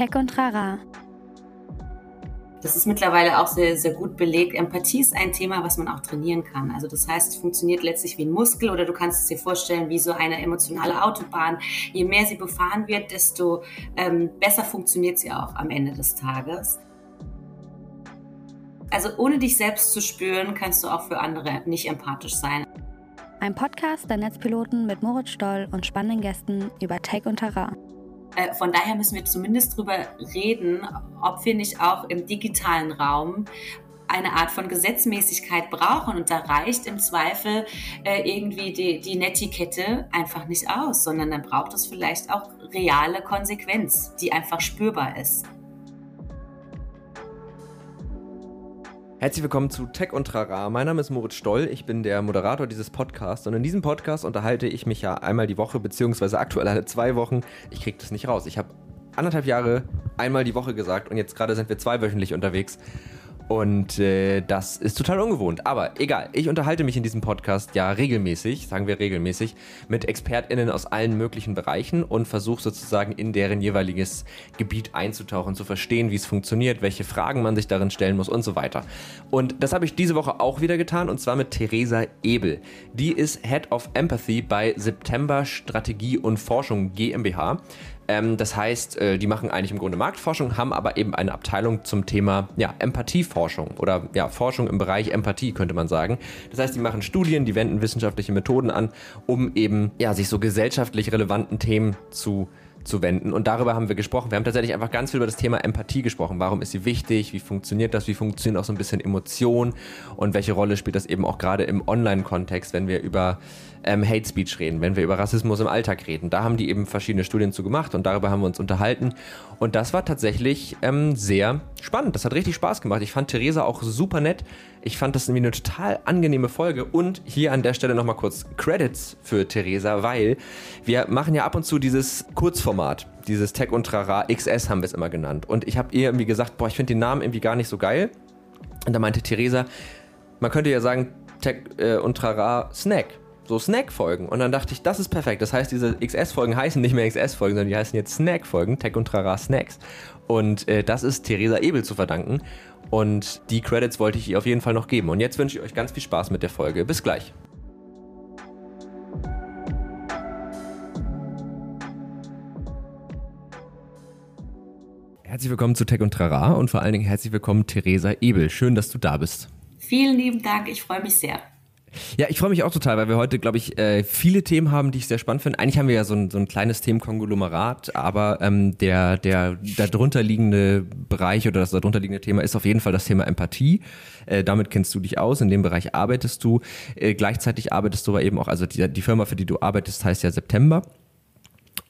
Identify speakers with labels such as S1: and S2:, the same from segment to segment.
S1: Tech und Rara.
S2: Das ist mittlerweile auch sehr, sehr gut belegt. Empathie ist ein Thema, was man auch trainieren kann. Also das heißt, es funktioniert letztlich wie ein Muskel oder du kannst es dir vorstellen wie so eine emotionale Autobahn. Je mehr sie befahren wird, desto ähm, besser funktioniert sie auch am Ende des Tages. Also ohne dich selbst zu spüren, kannst du auch für andere nicht empathisch sein.
S1: Ein Podcast der Netzpiloten mit Moritz Stoll und spannenden Gästen über Tech und Terrain.
S2: Äh, von daher müssen wir zumindest darüber reden, ob wir nicht auch im digitalen Raum eine Art von Gesetzmäßigkeit brauchen. Und da reicht im Zweifel äh, irgendwie die, die Netiquette einfach nicht aus, sondern dann braucht es vielleicht auch reale Konsequenz, die einfach spürbar ist.
S3: Herzlich willkommen zu Tech und Trara. Mein Name ist Moritz Stoll, ich bin der Moderator dieses Podcasts und in diesem Podcast unterhalte ich mich ja einmal die Woche, beziehungsweise aktuell alle zwei Wochen. Ich kriege das nicht raus. Ich habe anderthalb Jahre einmal die Woche gesagt und jetzt gerade sind wir zweiwöchentlich unterwegs. Und äh, das ist total ungewohnt. Aber egal, ich unterhalte mich in diesem Podcast ja regelmäßig, sagen wir regelmäßig, mit ExpertInnen aus allen möglichen Bereichen und versuche sozusagen in deren jeweiliges Gebiet einzutauchen, zu verstehen, wie es funktioniert, welche Fragen man sich darin stellen muss und so weiter. Und das habe ich diese Woche auch wieder getan und zwar mit Theresa Ebel. Die ist Head of Empathy bei September Strategie und Forschung GmbH. Ähm, das heißt, äh, die machen eigentlich im Grunde Marktforschung, haben aber eben eine Abteilung zum Thema ja, Empathieforschung oder ja, Forschung im Bereich Empathie, könnte man sagen. Das heißt, die machen Studien, die wenden wissenschaftliche Methoden an, um eben ja, sich so gesellschaftlich relevanten Themen zu zu wenden. Und darüber haben wir gesprochen. Wir haben tatsächlich einfach ganz viel über das Thema Empathie gesprochen. Warum ist sie wichtig? Wie funktioniert das? Wie funktioniert auch so ein bisschen Emotion? Und welche Rolle spielt das eben auch gerade im Online-Kontext, wenn wir über ähm, Hate Speech reden, wenn wir über Rassismus im Alltag reden. Da haben die eben verschiedene Studien zu gemacht und darüber haben wir uns unterhalten. Und das war tatsächlich ähm, sehr spannend. Das hat richtig Spaß gemacht. Ich fand Theresa auch super nett. Ich fand das irgendwie eine total angenehme Folge. Und hier an der Stelle nochmal kurz Credits für Theresa, weil wir machen ja ab und zu dieses Kurzformat. Dieses Tech und Trara XS haben wir es immer genannt. Und ich habe ihr irgendwie gesagt, boah, ich finde den Namen irgendwie gar nicht so geil. Und da meinte Theresa, man könnte ja sagen, Tech äh, und Trara Snack so Snack-Folgen. Und dann dachte ich, das ist perfekt. Das heißt, diese XS-Folgen heißen nicht mehr XS-Folgen, sondern die heißen jetzt Snack-Folgen, Tech und Trara Snacks. Und äh, das ist Theresa Ebel zu verdanken. Und die Credits wollte ich ihr auf jeden Fall noch geben. Und jetzt wünsche ich euch ganz viel Spaß mit der Folge. Bis gleich. Herzlich willkommen zu Tech und Trara und vor allen Dingen herzlich willkommen Theresa Ebel. Schön, dass du da bist.
S2: Vielen lieben Dank, ich freue mich sehr.
S3: Ja, ich freue mich auch total, weil wir heute, glaube ich, äh, viele Themen haben, die ich sehr spannend finde. Eigentlich haben wir ja so ein, so ein kleines Themenkonglomerat, aber ähm, der, der darunter liegende Bereich oder das darunter liegende Thema ist auf jeden Fall das Thema Empathie. Äh, damit kennst du dich aus, in dem Bereich arbeitest du. Äh, gleichzeitig arbeitest du aber eben auch, also die, die Firma, für die du arbeitest, heißt ja September.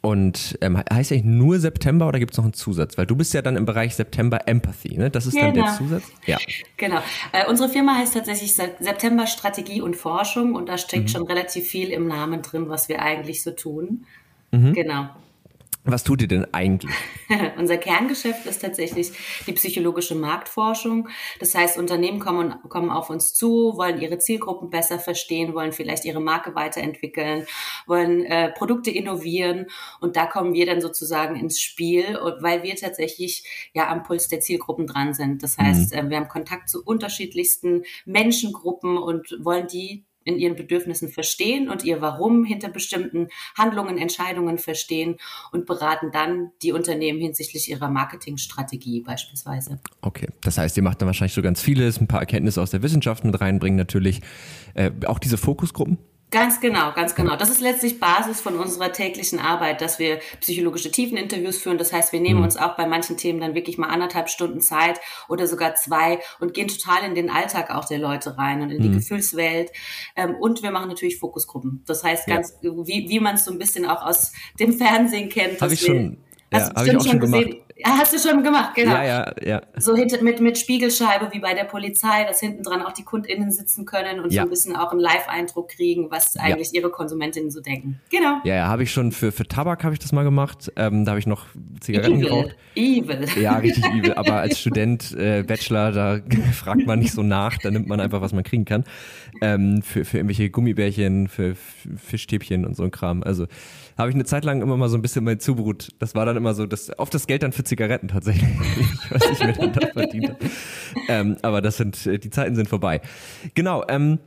S3: Und ähm, heißt eigentlich nur September oder gibt es noch einen Zusatz? Weil du bist ja dann im Bereich September Empathy, ne? Das ist genau. dann der. Zusatz?
S2: Ja. Genau. Äh, unsere Firma heißt tatsächlich September Strategie und Forschung und da steckt mhm. schon relativ viel im Namen drin, was wir eigentlich so tun. Mhm. Genau.
S3: Was tut ihr denn eigentlich?
S2: Unser Kerngeschäft ist tatsächlich die psychologische Marktforschung. Das heißt, Unternehmen kommen, kommen auf uns zu, wollen ihre Zielgruppen besser verstehen, wollen vielleicht ihre Marke weiterentwickeln, wollen äh, Produkte innovieren. Und da kommen wir dann sozusagen ins Spiel, weil wir tatsächlich ja am Puls der Zielgruppen dran sind. Das heißt, mhm. äh, wir haben Kontakt zu unterschiedlichsten Menschengruppen und wollen die in ihren Bedürfnissen verstehen und ihr Warum hinter bestimmten Handlungen, Entscheidungen verstehen und beraten dann die Unternehmen hinsichtlich ihrer Marketingstrategie beispielsweise.
S3: Okay, das heißt, ihr macht dann wahrscheinlich so ganz vieles, ein paar Erkenntnisse aus der Wissenschaft mit reinbringen natürlich. Äh, auch diese Fokusgruppen?
S2: Ganz genau, ganz genau. Das ist letztlich Basis von unserer täglichen Arbeit, dass wir psychologische Tiefeninterviews führen. Das heißt, wir nehmen mhm. uns auch bei manchen Themen dann wirklich mal anderthalb Stunden Zeit oder sogar zwei und gehen total in den Alltag auch der Leute rein und in die mhm. Gefühlswelt. Ähm, und wir machen natürlich Fokusgruppen. Das heißt, ganz, ja. wie, wie man es so ein bisschen auch aus dem Fernsehen kennt.
S3: Habe ich schon, ja, habe ich auch schon gemacht. Gesehen?
S2: Ja, hast du schon gemacht, genau.
S3: Ja, ja, ja.
S2: So mit, mit Spiegelscheibe wie bei der Polizei, dass hinten dran auch die KundInnen sitzen können und ja. so ein bisschen auch einen Live-Eindruck kriegen, was eigentlich ja. ihre Konsumentinnen so denken. Genau.
S3: Ja, ja, habe ich schon für, für Tabak habe ich das mal gemacht. Ähm, da habe ich noch Zigaretten
S2: evil.
S3: geraucht.
S2: Evil.
S3: Ja, richtig evil. Aber als Student, äh, Bachelor, da fragt man nicht so nach, da nimmt man einfach, was man kriegen kann. Ähm, für, für irgendwelche Gummibärchen, für Fischstäbchen und so ein Kram. Also habe ich eine Zeit lang immer mal so ein bisschen mein Zubrot. Das war dann immer so, das, oft das Geld dann für Zigaretten tatsächlich, was ich mir dann da verdient habe. Ähm, aber das sind, äh, die Zeiten sind vorbei. Genau, ähm,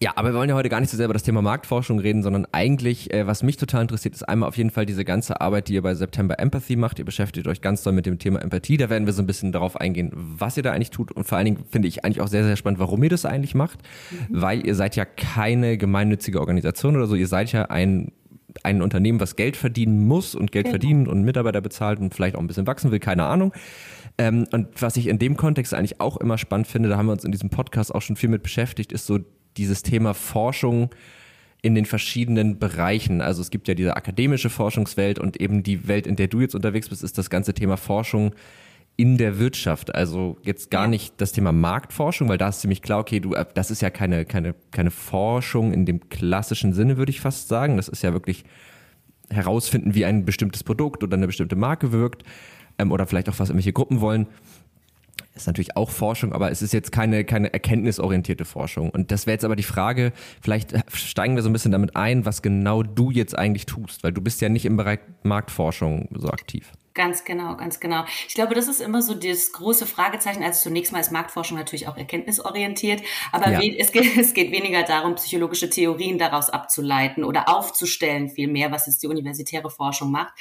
S3: ja, aber wir wollen ja heute gar nicht so sehr über das Thema Marktforschung reden, sondern eigentlich, äh, was mich total interessiert, ist einmal auf jeden Fall diese ganze Arbeit, die ihr bei September Empathy macht. Ihr beschäftigt euch ganz doll mit dem Thema Empathie. Da werden wir so ein bisschen darauf eingehen, was ihr da eigentlich tut. Und vor allen Dingen finde ich eigentlich auch sehr, sehr spannend, warum ihr das eigentlich macht. Mhm. Weil ihr seid ja keine gemeinnützige Organisation oder so. Ihr seid ja ein ein Unternehmen, was Geld verdienen muss und Geld genau. verdient und Mitarbeiter bezahlt und vielleicht auch ein bisschen wachsen will, keine Ahnung. Ähm, und was ich in dem Kontext eigentlich auch immer spannend finde, da haben wir uns in diesem Podcast auch schon viel mit beschäftigt, ist so dieses Thema Forschung in den verschiedenen Bereichen. Also es gibt ja diese akademische Forschungswelt und eben die Welt, in der du jetzt unterwegs bist, ist das ganze Thema Forschung in der Wirtschaft. Also jetzt gar nicht das Thema Marktforschung, weil da ist ziemlich klar, okay, du, äh, das ist ja keine, keine, keine Forschung in dem klassischen Sinne, würde ich fast sagen. Das ist ja wirklich herausfinden, wie ein bestimmtes Produkt oder eine bestimmte Marke wirkt ähm, oder vielleicht auch was irgendwelche Gruppen wollen ist natürlich auch Forschung, aber es ist jetzt keine, keine erkenntnisorientierte Forschung. Und das wäre jetzt aber die Frage, vielleicht steigen wir so ein bisschen damit ein, was genau du jetzt eigentlich tust, weil du bist ja nicht im Bereich Marktforschung so aktiv.
S2: Ganz genau, ganz genau. Ich glaube, das ist immer so das große Fragezeichen. Also zunächst mal ist Marktforschung natürlich auch erkenntnisorientiert, aber ja. es, geht, es geht weniger darum, psychologische Theorien daraus abzuleiten oder aufzustellen vielmehr, was jetzt die universitäre Forschung macht.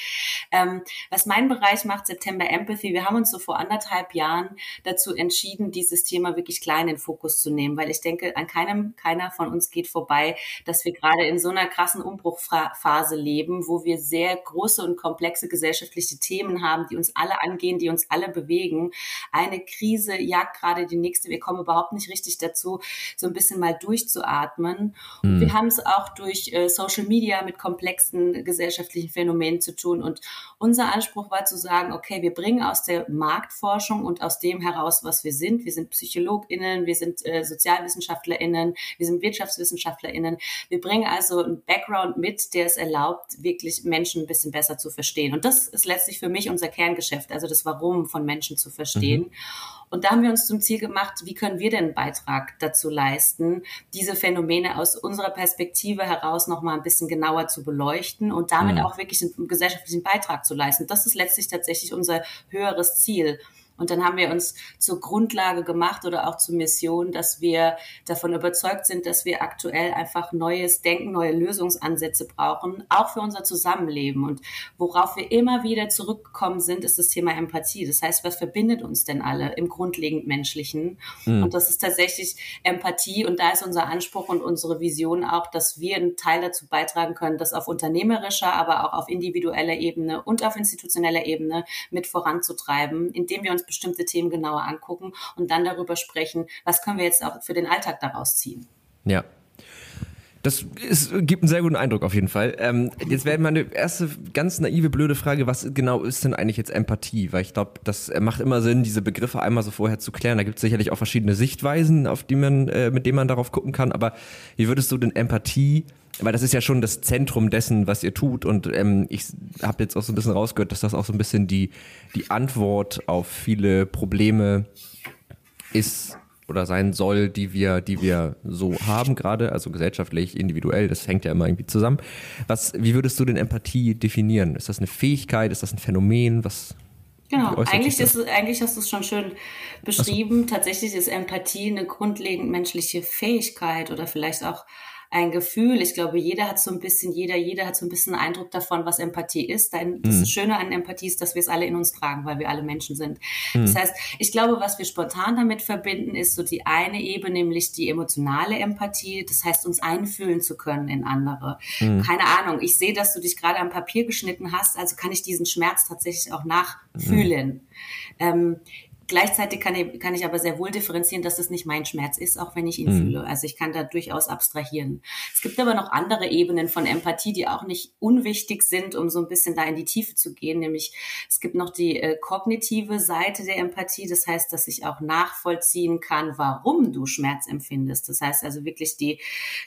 S2: Ähm, was mein Bereich macht, September Empathy, wir haben uns so vor anderthalb Jahren dazu entschieden, dieses Thema wirklich klein in den Fokus zu nehmen, weil ich denke, an keinem, keiner von uns geht vorbei, dass wir gerade in so einer krassen Umbruchphase leben, wo wir sehr große und komplexe gesellschaftliche Themen Themen haben, die uns alle angehen, die uns alle bewegen. Eine Krise jagt gerade die nächste. Wir kommen überhaupt nicht richtig dazu, so ein bisschen mal durchzuatmen. Mhm. wir haben es auch durch äh, Social Media mit komplexen gesellschaftlichen Phänomenen zu tun. Und unser Anspruch war zu sagen, okay, wir bringen aus der Marktforschung und aus dem heraus, was wir sind. Wir sind PsychologInnen, wir sind äh, SozialwissenschaftlerInnen, wir sind WirtschaftswissenschaftlerInnen. Wir bringen also einen Background mit, der es erlaubt, wirklich Menschen ein bisschen besser zu verstehen. Und das ist letztlich für mich mich unser Kerngeschäft, also das Warum von Menschen zu verstehen. Mhm. Und da haben wir uns zum Ziel gemacht, wie können wir denn einen Beitrag dazu leisten, diese Phänomene aus unserer Perspektive heraus nochmal ein bisschen genauer zu beleuchten und damit mhm. auch wirklich einen gesellschaftlichen Beitrag zu leisten. Das ist letztlich tatsächlich unser höheres Ziel. Und dann haben wir uns zur Grundlage gemacht oder auch zur Mission, dass wir davon überzeugt sind, dass wir aktuell einfach neues Denken, neue Lösungsansätze brauchen, auch für unser Zusammenleben. Und worauf wir immer wieder zurückgekommen sind, ist das Thema Empathie. Das heißt, was verbindet uns denn alle im grundlegend Menschlichen? Mhm. Und das ist tatsächlich Empathie. Und da ist unser Anspruch und unsere Vision auch, dass wir einen Teil dazu beitragen können, das auf unternehmerischer, aber auch auf individueller Ebene und auf institutioneller Ebene mit voranzutreiben, indem wir uns bestimmte Themen genauer angucken und dann darüber sprechen, was können wir jetzt auch für den Alltag daraus ziehen.
S3: Ja, das ist, gibt einen sehr guten Eindruck auf jeden Fall. Ähm, jetzt wäre meine erste ganz naive, blöde Frage, was genau ist denn eigentlich jetzt Empathie? Weil ich glaube, das macht immer Sinn, diese Begriffe einmal so vorher zu klären. Da gibt es sicherlich auch verschiedene Sichtweisen, auf die man, äh, mit denen man darauf gucken kann. Aber wie würdest du denn Empathie weil das ist ja schon das Zentrum dessen, was ihr tut. Und ähm, ich habe jetzt auch so ein bisschen rausgehört, dass das auch so ein bisschen die, die Antwort auf viele Probleme ist oder sein soll, die wir, die wir so haben gerade, also gesellschaftlich, individuell, das hängt ja immer irgendwie zusammen. Was, wie würdest du denn Empathie definieren? Ist das eine Fähigkeit? Ist das ein Phänomen? Was,
S2: Genau, eigentlich, ist, eigentlich hast du es schon schön beschrieben. So. Tatsächlich ist Empathie eine grundlegend menschliche Fähigkeit oder vielleicht auch ein Gefühl. Ich glaube, jeder hat so ein bisschen, jeder, jeder hat so ein bisschen einen Eindruck davon, was Empathie ist. Das mhm. Schöne an Empathie ist, dass wir es alle in uns tragen, weil wir alle Menschen sind. Mhm. Das heißt, ich glaube, was wir spontan damit verbinden, ist so die eine Ebene, nämlich die emotionale Empathie. Das heißt, uns einfühlen zu können in andere. Mhm. Keine Ahnung. Ich sehe, dass du dich gerade am Papier geschnitten hast, also kann ich diesen Schmerz tatsächlich auch nachfühlen. Mhm. Ähm, Gleichzeitig kann ich, kann ich aber sehr wohl differenzieren, dass es nicht mein Schmerz ist, auch wenn ich ihn mhm. fühle. Also ich kann da durchaus abstrahieren. Es gibt aber noch andere Ebenen von Empathie, die auch nicht unwichtig sind, um so ein bisschen da in die Tiefe zu gehen. Nämlich es gibt noch die äh, kognitive Seite der Empathie. Das heißt, dass ich auch nachvollziehen kann, warum du Schmerz empfindest. Das heißt also wirklich die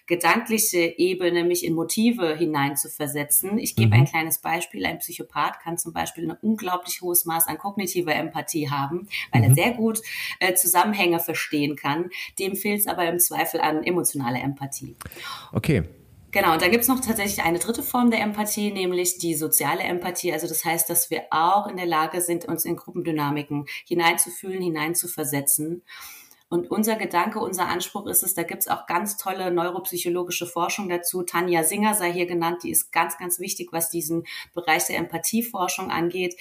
S2: gedankliche Ebene, mich in Motive hineinzuversetzen. Ich gebe mhm. ein kleines Beispiel. Ein Psychopath kann zum Beispiel ein unglaublich hohes Maß an kognitiver Empathie haben weil mhm. er sehr gut äh, Zusammenhänge verstehen kann. Dem fehlt es aber im Zweifel an emotionaler Empathie.
S3: Okay.
S2: Genau, und dann gibt's noch tatsächlich eine dritte Form der Empathie, nämlich die soziale Empathie. Also das heißt, dass wir auch in der Lage sind, uns in Gruppendynamiken hineinzufühlen, hineinzuversetzen. Und unser Gedanke, unser Anspruch ist es, da gibt's auch ganz tolle neuropsychologische Forschung dazu. Tanja Singer sei hier genannt, die ist ganz, ganz wichtig, was diesen Bereich der Empathieforschung angeht.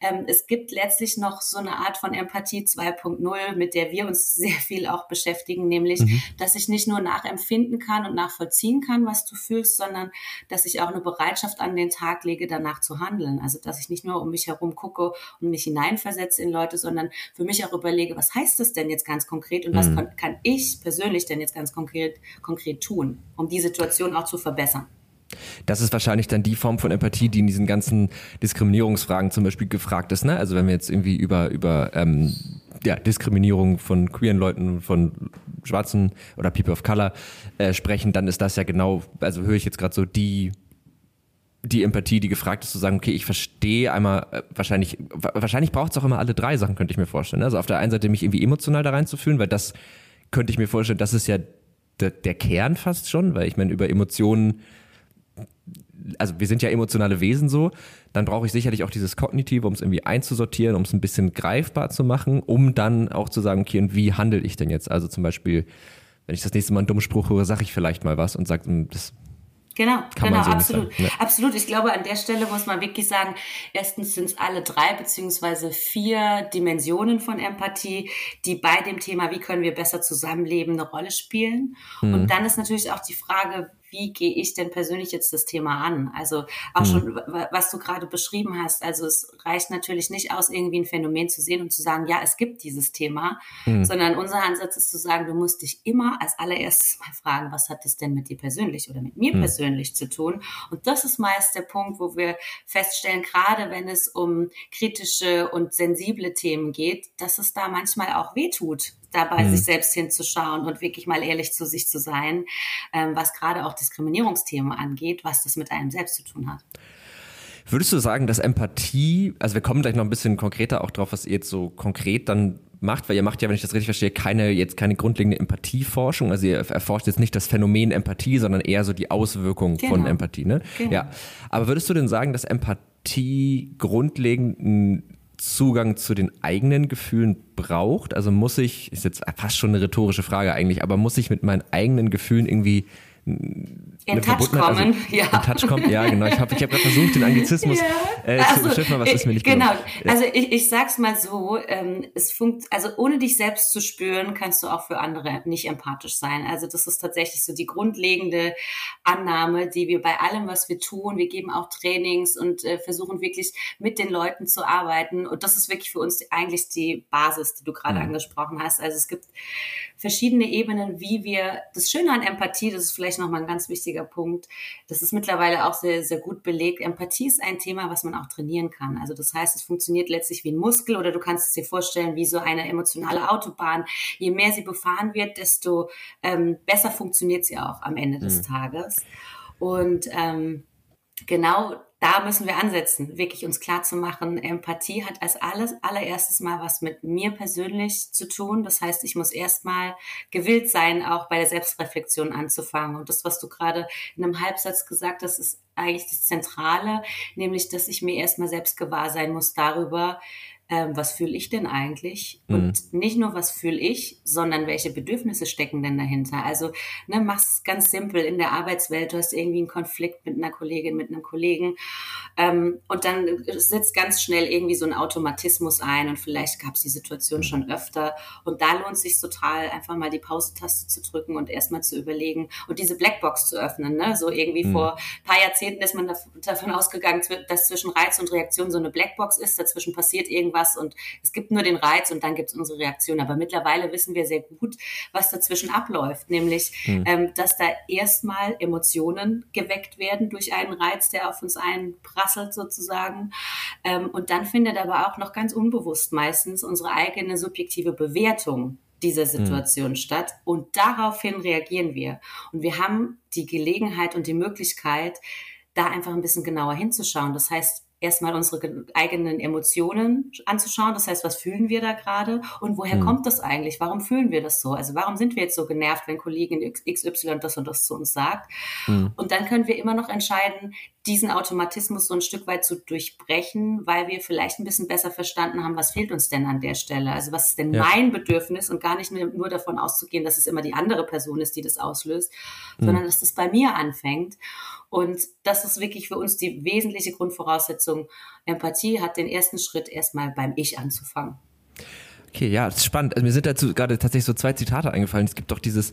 S2: Ähm, es gibt letztlich noch so eine Art von Empathie 2.0, mit der wir uns sehr viel auch beschäftigen, nämlich, mhm. dass ich nicht nur nachempfinden kann und nachvollziehen kann, was du fühlst, sondern dass ich auch eine Bereitschaft an den Tag lege, danach zu handeln. Also, dass ich nicht nur um mich herum gucke und mich hineinversetze in Leute, sondern für mich auch überlege, was heißt das denn jetzt ganz konkret? Konkret und was mhm. kann, kann ich persönlich denn jetzt ganz konkret, konkret tun, um die Situation auch zu verbessern?
S3: Das ist wahrscheinlich dann die Form von Empathie, die in diesen ganzen Diskriminierungsfragen zum Beispiel gefragt ist. Ne? Also wenn wir jetzt irgendwie über, über ähm, ja, Diskriminierung von queeren Leuten, von Schwarzen oder People of Color äh, sprechen, dann ist das ja genau, also höre ich jetzt gerade so die die Empathie, die gefragt ist, zu sagen, okay, ich verstehe einmal, äh, wahrscheinlich, wahrscheinlich braucht es auch immer alle drei Sachen, könnte ich mir vorstellen. Also auf der einen Seite mich irgendwie emotional da reinzufühlen, weil das könnte ich mir vorstellen, das ist ja der, der Kern fast schon, weil ich meine, über Emotionen, also wir sind ja emotionale Wesen so, dann brauche ich sicherlich auch dieses Kognitive, um es irgendwie einzusortieren, um es ein bisschen greifbar zu machen, um dann auch zu sagen, okay, und wie handle ich denn jetzt? Also zum Beispiel, wenn ich das nächste Mal einen dummen Spruch höre, sage ich vielleicht mal was und sage, hm, das
S2: Genau, Kann genau, so absolut. Ja. Absolut. Ich glaube, an der Stelle muss man wirklich sagen, erstens sind es alle drei beziehungsweise vier Dimensionen von Empathie, die bei dem Thema, wie können wir besser zusammenleben, eine Rolle spielen. Mhm. Und dann ist natürlich auch die Frage, wie gehe ich denn persönlich jetzt das Thema an? Also auch mhm. schon, was du gerade beschrieben hast. Also es reicht natürlich nicht aus, irgendwie ein Phänomen zu sehen und zu sagen, ja, es gibt dieses Thema, mhm. sondern unser Ansatz ist zu sagen, du musst dich immer als allererstes mal fragen, was hat das denn mit dir persönlich oder mit mir mhm. persönlich zu tun? Und das ist meist der Punkt, wo wir feststellen, gerade wenn es um kritische und sensible Themen geht, dass es da manchmal auch wehtut, dabei mhm. sich selbst hinzuschauen und wirklich mal ehrlich zu sich zu sein, ähm, was gerade auch Diskriminierungsthemen angeht, was das mit einem selbst zu tun hat.
S3: Würdest du sagen, dass Empathie, also wir kommen gleich noch ein bisschen konkreter auch drauf, was ihr jetzt so konkret dann macht, weil ihr macht ja, wenn ich das richtig verstehe, keine jetzt keine grundlegende Empathieforschung. Also ihr erforscht jetzt nicht das Phänomen Empathie, sondern eher so die Auswirkungen genau. von Empathie. Ne? Genau. Ja. Aber würdest du denn sagen, dass Empathie grundlegend ein Zugang zu den eigenen Gefühlen braucht? Also muss ich, ist jetzt fast schon eine rhetorische Frage eigentlich, aber muss ich mit meinen eigenen Gefühlen irgendwie
S2: in Touch kommen, also,
S3: ja. In Touch kommen, ja, genau. Ich habe ich hab gerade versucht, den Anglizismus ja. äh, also, zu beschiffen, was ist mir nicht
S2: Genau, ja. also ich, ich sag's mal so, ähm, es funkt, also ohne dich selbst zu spüren, kannst du auch für andere nicht empathisch sein. Also das ist tatsächlich so die grundlegende Annahme, die wir bei allem, was wir tun, wir geben auch Trainings und äh, versuchen wirklich mit den Leuten zu arbeiten. Und das ist wirklich für uns eigentlich die Basis, die du gerade mhm. angesprochen hast. Also es gibt verschiedene Ebenen, wie wir, das Schöne an Empathie, das ist vielleicht nochmal ein ganz wichtiger Punkt, das ist mittlerweile auch sehr, sehr gut belegt. Empathie ist ein Thema, was man auch trainieren kann. Also das heißt, es funktioniert letztlich wie ein Muskel oder du kannst es dir vorstellen wie so eine emotionale Autobahn. Je mehr sie befahren wird, desto ähm, besser funktioniert sie auch am Ende des mhm. Tages. Und ähm, genau da müssen wir ansetzen, wirklich uns klar zu machen, Empathie hat als alles, allererstes mal was mit mir persönlich zu tun. Das heißt, ich muss erstmal gewillt sein, auch bei der Selbstreflexion anzufangen. Und das, was du gerade in einem Halbsatz gesagt hast, ist eigentlich das Zentrale, nämlich, dass ich mir erstmal selbst gewahr sein muss darüber, ähm, was fühle ich denn eigentlich? Mhm. Und nicht nur, was fühle ich, sondern welche Bedürfnisse stecken denn dahinter? Also, ne, mach's ganz simpel in der Arbeitswelt. Du hast irgendwie einen Konflikt mit einer Kollegin, mit einem Kollegen. Ähm, und dann setzt ganz schnell irgendwie so ein Automatismus ein und vielleicht gab es die Situation schon öfter. Und da lohnt sich total, einfach mal die Pause-Taste zu drücken und erstmal zu überlegen und diese Blackbox zu öffnen. Ne? So irgendwie mhm. vor ein paar Jahrzehnten ist man davon ausgegangen, dass zwischen Reiz und Reaktion so eine Blackbox ist. Dazwischen passiert irgendwas was und es gibt nur den Reiz und dann gibt es unsere Reaktion. Aber mittlerweile wissen wir sehr gut, was dazwischen abläuft, nämlich, hm. ähm, dass da erstmal Emotionen geweckt werden durch einen Reiz, der auf uns einprasselt sozusagen. Ähm, und dann findet aber auch noch ganz unbewusst meistens unsere eigene subjektive Bewertung dieser hm. Situation mhm. statt und daraufhin reagieren wir. Und wir haben die Gelegenheit und die Möglichkeit, da einfach ein bisschen genauer hinzuschauen. Das heißt, erstmal unsere eigenen Emotionen anzuschauen. Das heißt, was fühlen wir da gerade und woher mhm. kommt das eigentlich? Warum fühlen wir das so? Also warum sind wir jetzt so genervt, wenn Kollegin XY das und das zu uns sagt? Mhm. Und dann können wir immer noch entscheiden, diesen Automatismus so ein Stück weit zu durchbrechen, weil wir vielleicht ein bisschen besser verstanden haben, was fehlt uns denn an der Stelle? Also was ist denn ja. mein Bedürfnis und gar nicht nur davon auszugehen, dass es immer die andere Person ist, die das auslöst, mhm. sondern dass das bei mir anfängt. Und das ist wirklich für uns die wesentliche Grundvoraussetzung. Empathie hat den ersten Schritt erstmal beim Ich anzufangen.
S3: Okay, ja, das ist spannend. Also mir sind dazu gerade tatsächlich so zwei Zitate eingefallen. Es gibt doch dieses,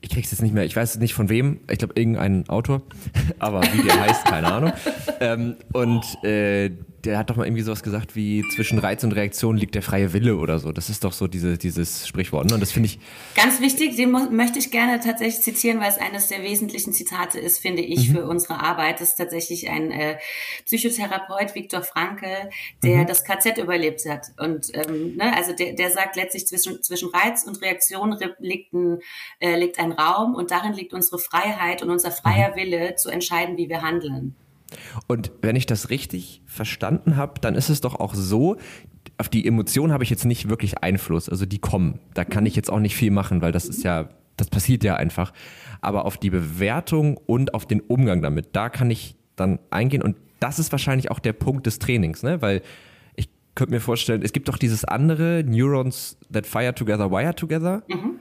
S3: ich krieg's jetzt nicht mehr, ich weiß nicht von wem, ich glaube irgendein Autor, aber wie der heißt, keine Ahnung. Ähm, und äh, der hat doch mal irgendwie sowas gesagt wie zwischen Reiz und Reaktion liegt der freie Wille oder so. Das ist doch so diese, dieses Sprichwort. Ne? Und das finde ich.
S2: Ganz wichtig, den möchte ich gerne tatsächlich zitieren, weil es eines der wesentlichen Zitate ist, finde ich, mhm. für unsere Arbeit. Das ist tatsächlich ein äh, Psychotherapeut, Viktor Franke, der mhm. das KZ überlebt hat. Und ähm, ne, also der, der sagt letztlich zwischen, zwischen Reiz und Reaktion liegt ein, äh, liegt ein Raum und darin liegt unsere Freiheit und unser freier mhm. Wille zu entscheiden, wie wir handeln.
S3: Und wenn ich das richtig verstanden habe, dann ist es doch auch so, auf die Emotionen habe ich jetzt nicht wirklich Einfluss. Also die kommen. Da kann ich jetzt auch nicht viel machen, weil das ist ja, das passiert ja einfach. Aber auf die Bewertung und auf den Umgang damit, da kann ich dann eingehen. Und das ist wahrscheinlich auch der Punkt des Trainings, ne? Weil ich könnte mir vorstellen, es gibt doch dieses andere Neurons that fire together, wire together. Mhm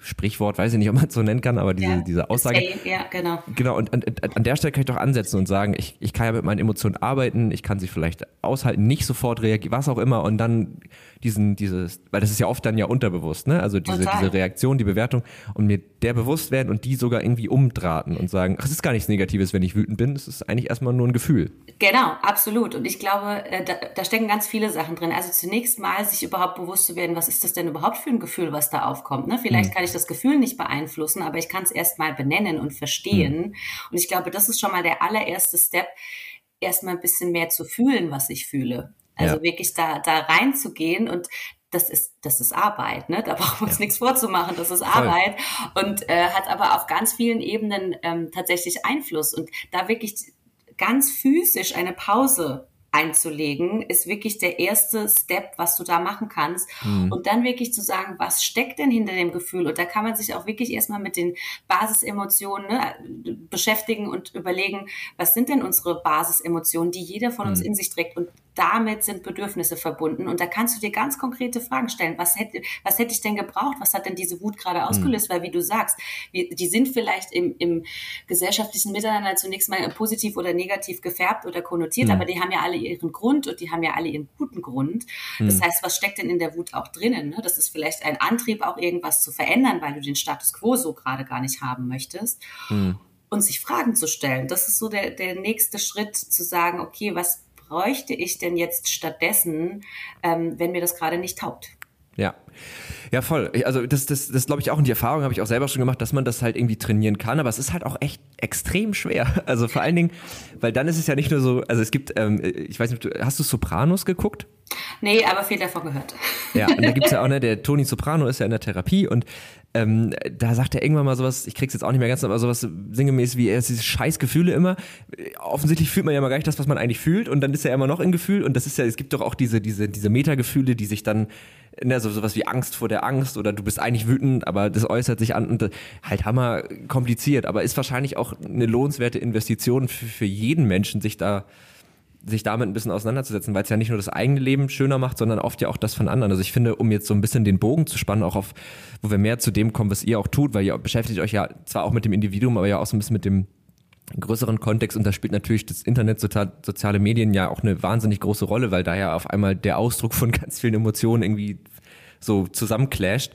S3: Sprichwort, weiß ich nicht, ob man es so nennen kann, aber diese, ja, diese Aussage. Ja, genau. Genau, und, und, an der Stelle kann ich doch ansetzen und sagen, ich, ich kann ja mit meinen Emotionen arbeiten, ich kann sie vielleicht aushalten, nicht sofort reagieren, was auch immer, und dann diesen, dieses, weil das ist ja oft dann ja unterbewusst, ne? Also diese, diese Reaktion, die Bewertung und mir der bewusst werden und die sogar irgendwie umdrahten und sagen, es ist gar nichts Negatives, wenn ich wütend bin, es ist eigentlich erstmal nur ein Gefühl.
S2: Genau, absolut. Und ich glaube, äh, da, da stecken ganz viele Sachen drin. Also zunächst mal sich überhaupt bewusst zu werden, was ist das denn überhaupt für ein Gefühl, was da aufkommt. Ne? Vielleicht hm. kann ich das Gefühl nicht beeinflussen, aber ich kann es erstmal benennen und verstehen. Hm. Und ich glaube, das ist schon mal der allererste Step, erstmal ein bisschen mehr zu fühlen, was ich fühle. Also ja. wirklich da, da reinzugehen und das ist, das ist Arbeit, ne? Da brauchen wir uns ja. nichts vorzumachen, das ist Arbeit und äh, hat aber auf ganz vielen Ebenen ähm, tatsächlich Einfluss. Und da wirklich ganz physisch eine Pause einzulegen, ist wirklich der erste Step, was du da machen kannst. Mhm. Und dann wirklich zu sagen, was steckt denn hinter dem Gefühl? Und da kann man sich auch wirklich erstmal mit den Basisemotionen ne, beschäftigen und überlegen, was sind denn unsere Basisemotionen, die jeder von uns mhm. in sich trägt. Und damit sind Bedürfnisse verbunden. Und da kannst du dir ganz konkrete Fragen stellen. Was hätte, was hätte ich denn gebraucht? Was hat denn diese Wut gerade hm. ausgelöst? Mhm. Weil, wie du sagst, wir, die sind vielleicht im, im gesellschaftlichen Miteinander zunächst mal positiv oder negativ gefärbt oder konnotiert, mhm. aber die haben ja alle ihren Grund und die haben ja alle ihren guten Grund. Das mhm. heißt, was steckt denn in der Wut auch drinnen? Ne? Das ist vielleicht ein Antrieb, auch irgendwas zu verändern, weil du den Status quo so gerade gar nicht haben möchtest hm. und sich Fragen zu stellen. Das ist so der, der nächste Schritt, zu sagen, okay, was bräuchte ich denn jetzt stattdessen, ähm, wenn mir das gerade nicht taugt?
S3: Ja. Ja, voll. Also das, das, das glaube ich auch und die Erfahrung habe ich auch selber schon gemacht, dass man das halt irgendwie trainieren kann, aber es ist halt auch echt extrem schwer. Also vor allen Dingen, weil dann ist es ja nicht nur so, also es gibt, ähm, ich weiß nicht, hast du Sopranos geguckt?
S2: Nee, aber viel davon gehört.
S3: Ja, und da gibt es ja auch, ne, der Toni Soprano ist ja in der Therapie und ähm, da sagt er irgendwann mal sowas, ich krieg's jetzt auch nicht mehr ganz, aber sowas sinngemäß wie, er ist diese scheiß Gefühle immer. Offensichtlich fühlt man ja immer gar nicht das, was man eigentlich fühlt und dann ist er immer noch in Gefühl und das ist ja, es gibt doch auch diese, diese, diese Metagefühle, die sich dann, ne, so, sowas wie Angst vor der Angst oder du bist eigentlich wütend, aber das äußert sich an und halt hammer kompliziert, aber ist wahrscheinlich auch eine lohnenswerte Investition für, für jeden Menschen, sich da sich damit ein bisschen auseinanderzusetzen, weil es ja nicht nur das eigene Leben schöner macht, sondern oft ja auch das von anderen. Also ich finde, um jetzt so ein bisschen den Bogen zu spannen, auch auf, wo wir mehr zu dem kommen, was ihr auch tut, weil ihr beschäftigt euch ja zwar auch mit dem Individuum, aber ja auch so ein bisschen mit dem größeren Kontext und da spielt natürlich das Internet, soziale Medien ja auch eine wahnsinnig große Rolle, weil da ja auf einmal der Ausdruck von ganz vielen Emotionen irgendwie so zusammenclasht.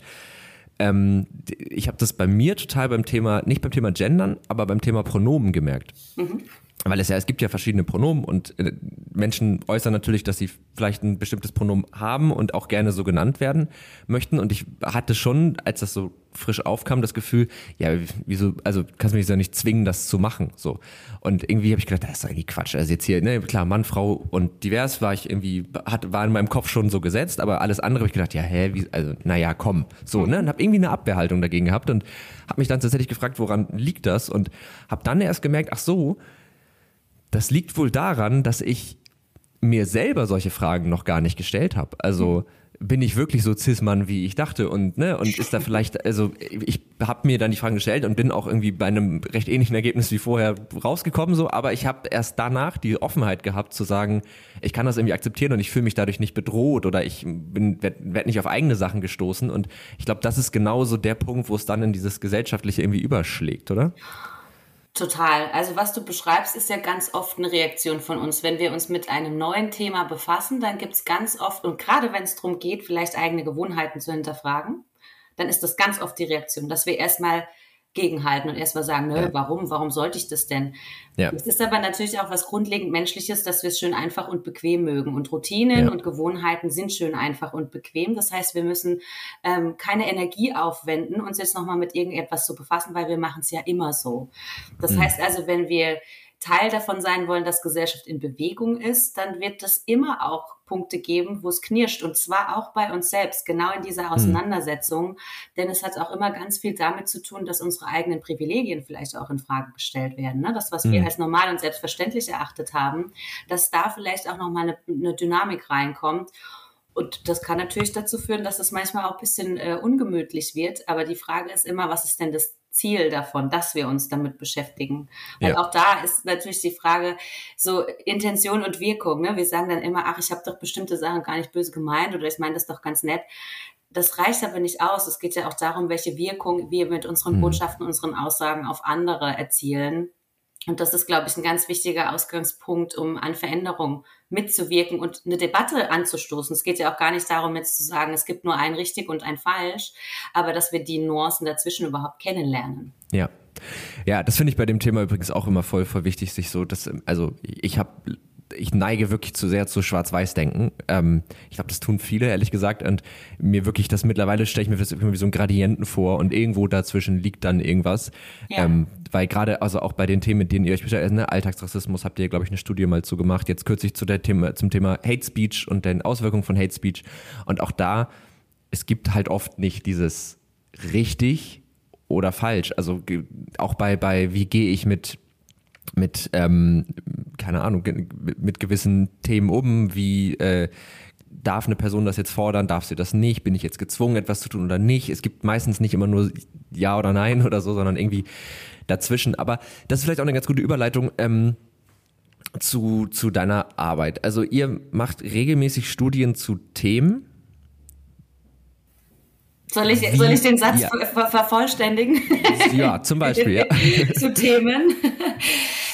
S3: Ähm, ich habe das bei mir total beim Thema, nicht beim Thema Gendern, aber beim Thema Pronomen gemerkt. Mhm weil es ja, es gibt ja verschiedene Pronomen und äh, Menschen äußern natürlich, dass sie vielleicht ein bestimmtes Pronomen haben und auch gerne so genannt werden möchten. Und ich hatte schon, als das so frisch aufkam, das Gefühl, ja, wieso, also kannst du mich ja nicht zwingen, das zu machen. So. Und irgendwie habe ich gedacht, das ist eigentlich Quatsch. Also jetzt hier, ne, klar, Mann, Frau und divers war ich irgendwie, hat, war in meinem Kopf schon so gesetzt, aber alles andere habe ich gedacht, ja, hä, wie, also, naja, komm. So, ne? Und habe irgendwie eine Abwehrhaltung dagegen gehabt und habe mich dann tatsächlich gefragt, woran liegt das? Und habe dann erst gemerkt, ach so, das liegt wohl daran, dass ich mir selber solche Fragen noch gar nicht gestellt habe. Also bin ich wirklich so Cis-Mann, wie ich dachte und ne und ist da vielleicht also ich habe mir dann die Fragen gestellt und bin auch irgendwie bei einem recht ähnlichen Ergebnis wie vorher rausgekommen so, aber ich habe erst danach die Offenheit gehabt zu sagen, ich kann das irgendwie akzeptieren und ich fühle mich dadurch nicht bedroht oder ich bin werd, werd nicht auf eigene Sachen gestoßen und ich glaube, das ist genauso der Punkt, wo es dann in dieses gesellschaftliche irgendwie überschlägt, oder?
S2: Total. Also was du beschreibst, ist ja ganz oft eine Reaktion von uns. Wenn wir uns mit einem neuen Thema befassen, dann gibt es ganz oft, und gerade wenn es darum geht, vielleicht eigene Gewohnheiten zu hinterfragen, dann ist das ganz oft die Reaktion, dass wir erstmal gegenhalten und erstmal sagen, nö, ja. warum, warum sollte ich das denn? Ja. Es ist aber natürlich auch was grundlegend Menschliches, dass wir es schön einfach und bequem mögen. Und Routinen ja. und Gewohnheiten sind schön einfach und bequem. Das heißt, wir müssen ähm, keine Energie aufwenden, uns jetzt nochmal mit irgendetwas zu befassen, weil wir machen es ja immer so. Das mhm. heißt also, wenn wir Teil davon sein wollen, dass Gesellschaft in Bewegung ist, dann wird es immer auch Punkte geben, wo es knirscht. Und zwar auch bei uns selbst, genau in dieser hm. Auseinandersetzung. Mhm. Denn es hat auch immer ganz viel damit zu tun, dass unsere eigenen Privilegien vielleicht auch in Frage gestellt werden. Ne? Das, was mhm. wir hm. als normal und selbstverständlich erachtet haben, dass da vielleicht auch nochmal eine, eine Dynamik reinkommt. Und das kann natürlich dazu führen, dass es manchmal auch ein bisschen äh, ungemütlich wird. Aber die Frage ist immer, was ist denn das Ziel davon, dass wir uns damit beschäftigen. Weil ja. auch da ist natürlich die Frage so Intention und Wirkung. Ne? Wir sagen dann immer, ach, ich habe doch bestimmte Sachen gar nicht böse gemeint oder ich meine das doch ganz nett. Das reicht aber nicht aus. Es geht ja auch darum, welche Wirkung wir mit unseren mhm. Botschaften, unseren Aussagen auf andere erzielen. Und das ist, glaube ich, ein ganz wichtiger Ausgangspunkt, um an Veränderungen mitzuwirken und eine Debatte anzustoßen. Es geht ja auch gar nicht darum, jetzt zu sagen, es gibt nur ein richtig und ein falsch, aber dass wir die Nuancen dazwischen überhaupt kennenlernen.
S3: Ja. Ja, das finde ich bei dem Thema übrigens auch immer voll, voll wichtig, sich so, dass, also ich habe ich neige wirklich zu sehr zu Schwarz-Weiß-Denken. Ähm, ich glaube, das tun viele, ehrlich gesagt. Und mir wirklich das mittlerweile stelle ich mir das irgendwie so einen Gradienten vor und irgendwo dazwischen liegt dann irgendwas. Ja. Ähm, weil gerade, also auch bei den Themen, mit denen ihr euch beschäftigt, ne, Alltagsrassismus habt ihr, glaube ich, eine Studie mal zu gemacht. Jetzt kürzlich zu der Thema, zum Thema Hate Speech und den Auswirkungen von Hate Speech. Und auch da, es gibt halt oft nicht dieses richtig oder falsch. Also auch bei, bei wie gehe ich mit mit, ähm, keine Ahnung, mit gewissen Themen um, wie äh, darf eine Person das jetzt fordern, darf sie das nicht, bin ich jetzt gezwungen, etwas zu tun oder nicht. Es gibt meistens nicht immer nur Ja oder Nein oder so, sondern irgendwie dazwischen. Aber das ist vielleicht auch eine ganz gute Überleitung ähm, zu, zu deiner Arbeit. Also ihr macht regelmäßig Studien zu Themen.
S2: Soll ich, soll ich den Satz ja. vervollständigen?
S3: Ja, zum Beispiel, ja.
S2: zu Themen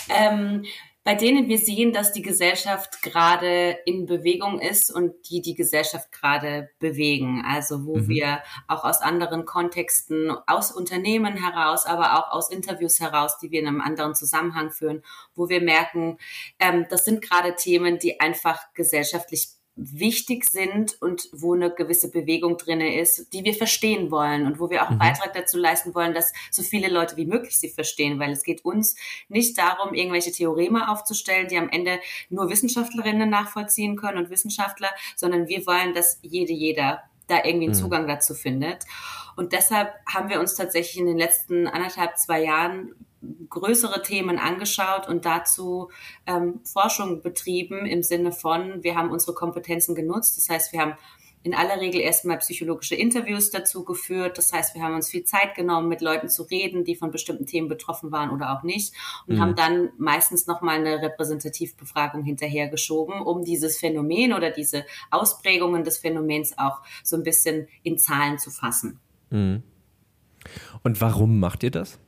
S2: ähm, bei denen wir sehen, dass die Gesellschaft gerade in Bewegung ist und die die Gesellschaft gerade bewegen. Also wo mhm. wir auch aus anderen Kontexten, aus Unternehmen heraus, aber auch aus Interviews heraus, die wir in einem anderen Zusammenhang führen, wo wir merken, ähm, das sind gerade Themen, die einfach gesellschaftlich wichtig sind und wo eine gewisse Bewegung drinne ist, die wir verstehen wollen und wo wir auch einen mhm. Beitrag dazu leisten wollen, dass so viele Leute wie möglich sie verstehen, weil es geht uns nicht darum, irgendwelche Theoreme aufzustellen, die am Ende nur Wissenschaftlerinnen nachvollziehen können und Wissenschaftler, sondern wir wollen, dass jede, jeder da irgendwie einen mhm. Zugang dazu findet. Und deshalb haben wir uns tatsächlich in den letzten anderthalb, zwei Jahren größere Themen angeschaut und dazu ähm, Forschung betrieben im Sinne von, wir haben unsere Kompetenzen genutzt. Das heißt, wir haben in aller Regel erstmal psychologische Interviews dazu geführt. Das heißt, wir haben uns viel Zeit genommen, mit Leuten zu reden, die von bestimmten Themen betroffen waren oder auch nicht und mhm. haben dann meistens nochmal eine Repräsentativbefragung hinterhergeschoben, um dieses Phänomen oder diese Ausprägungen des Phänomens auch so ein bisschen in Zahlen zu fassen. Mhm.
S3: Und warum macht ihr das?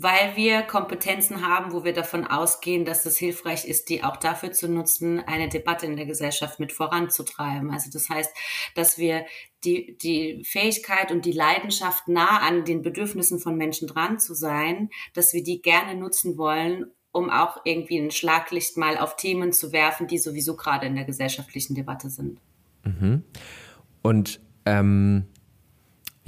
S2: Weil wir Kompetenzen haben, wo wir davon ausgehen, dass es hilfreich ist, die auch dafür zu nutzen, eine Debatte in der Gesellschaft mit voranzutreiben. Also das heißt, dass wir die, die Fähigkeit und die Leidenschaft nah an den Bedürfnissen von Menschen dran zu sein, dass wir die gerne nutzen wollen, um auch irgendwie ein Schlaglicht mal auf Themen zu werfen, die sowieso gerade in der gesellschaftlichen Debatte sind.
S3: Mhm. Und ähm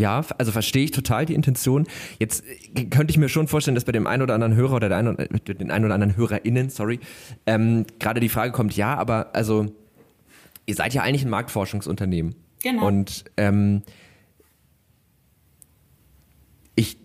S3: ja, also verstehe ich total die Intention. Jetzt äh, könnte ich mir schon vorstellen, dass bei dem einen oder anderen Hörer oder der einen, äh, den einen oder anderen HörerInnen, sorry, ähm, gerade die Frage kommt, ja, aber also ihr seid ja eigentlich ein Marktforschungsunternehmen. Genau. Und ähm, ich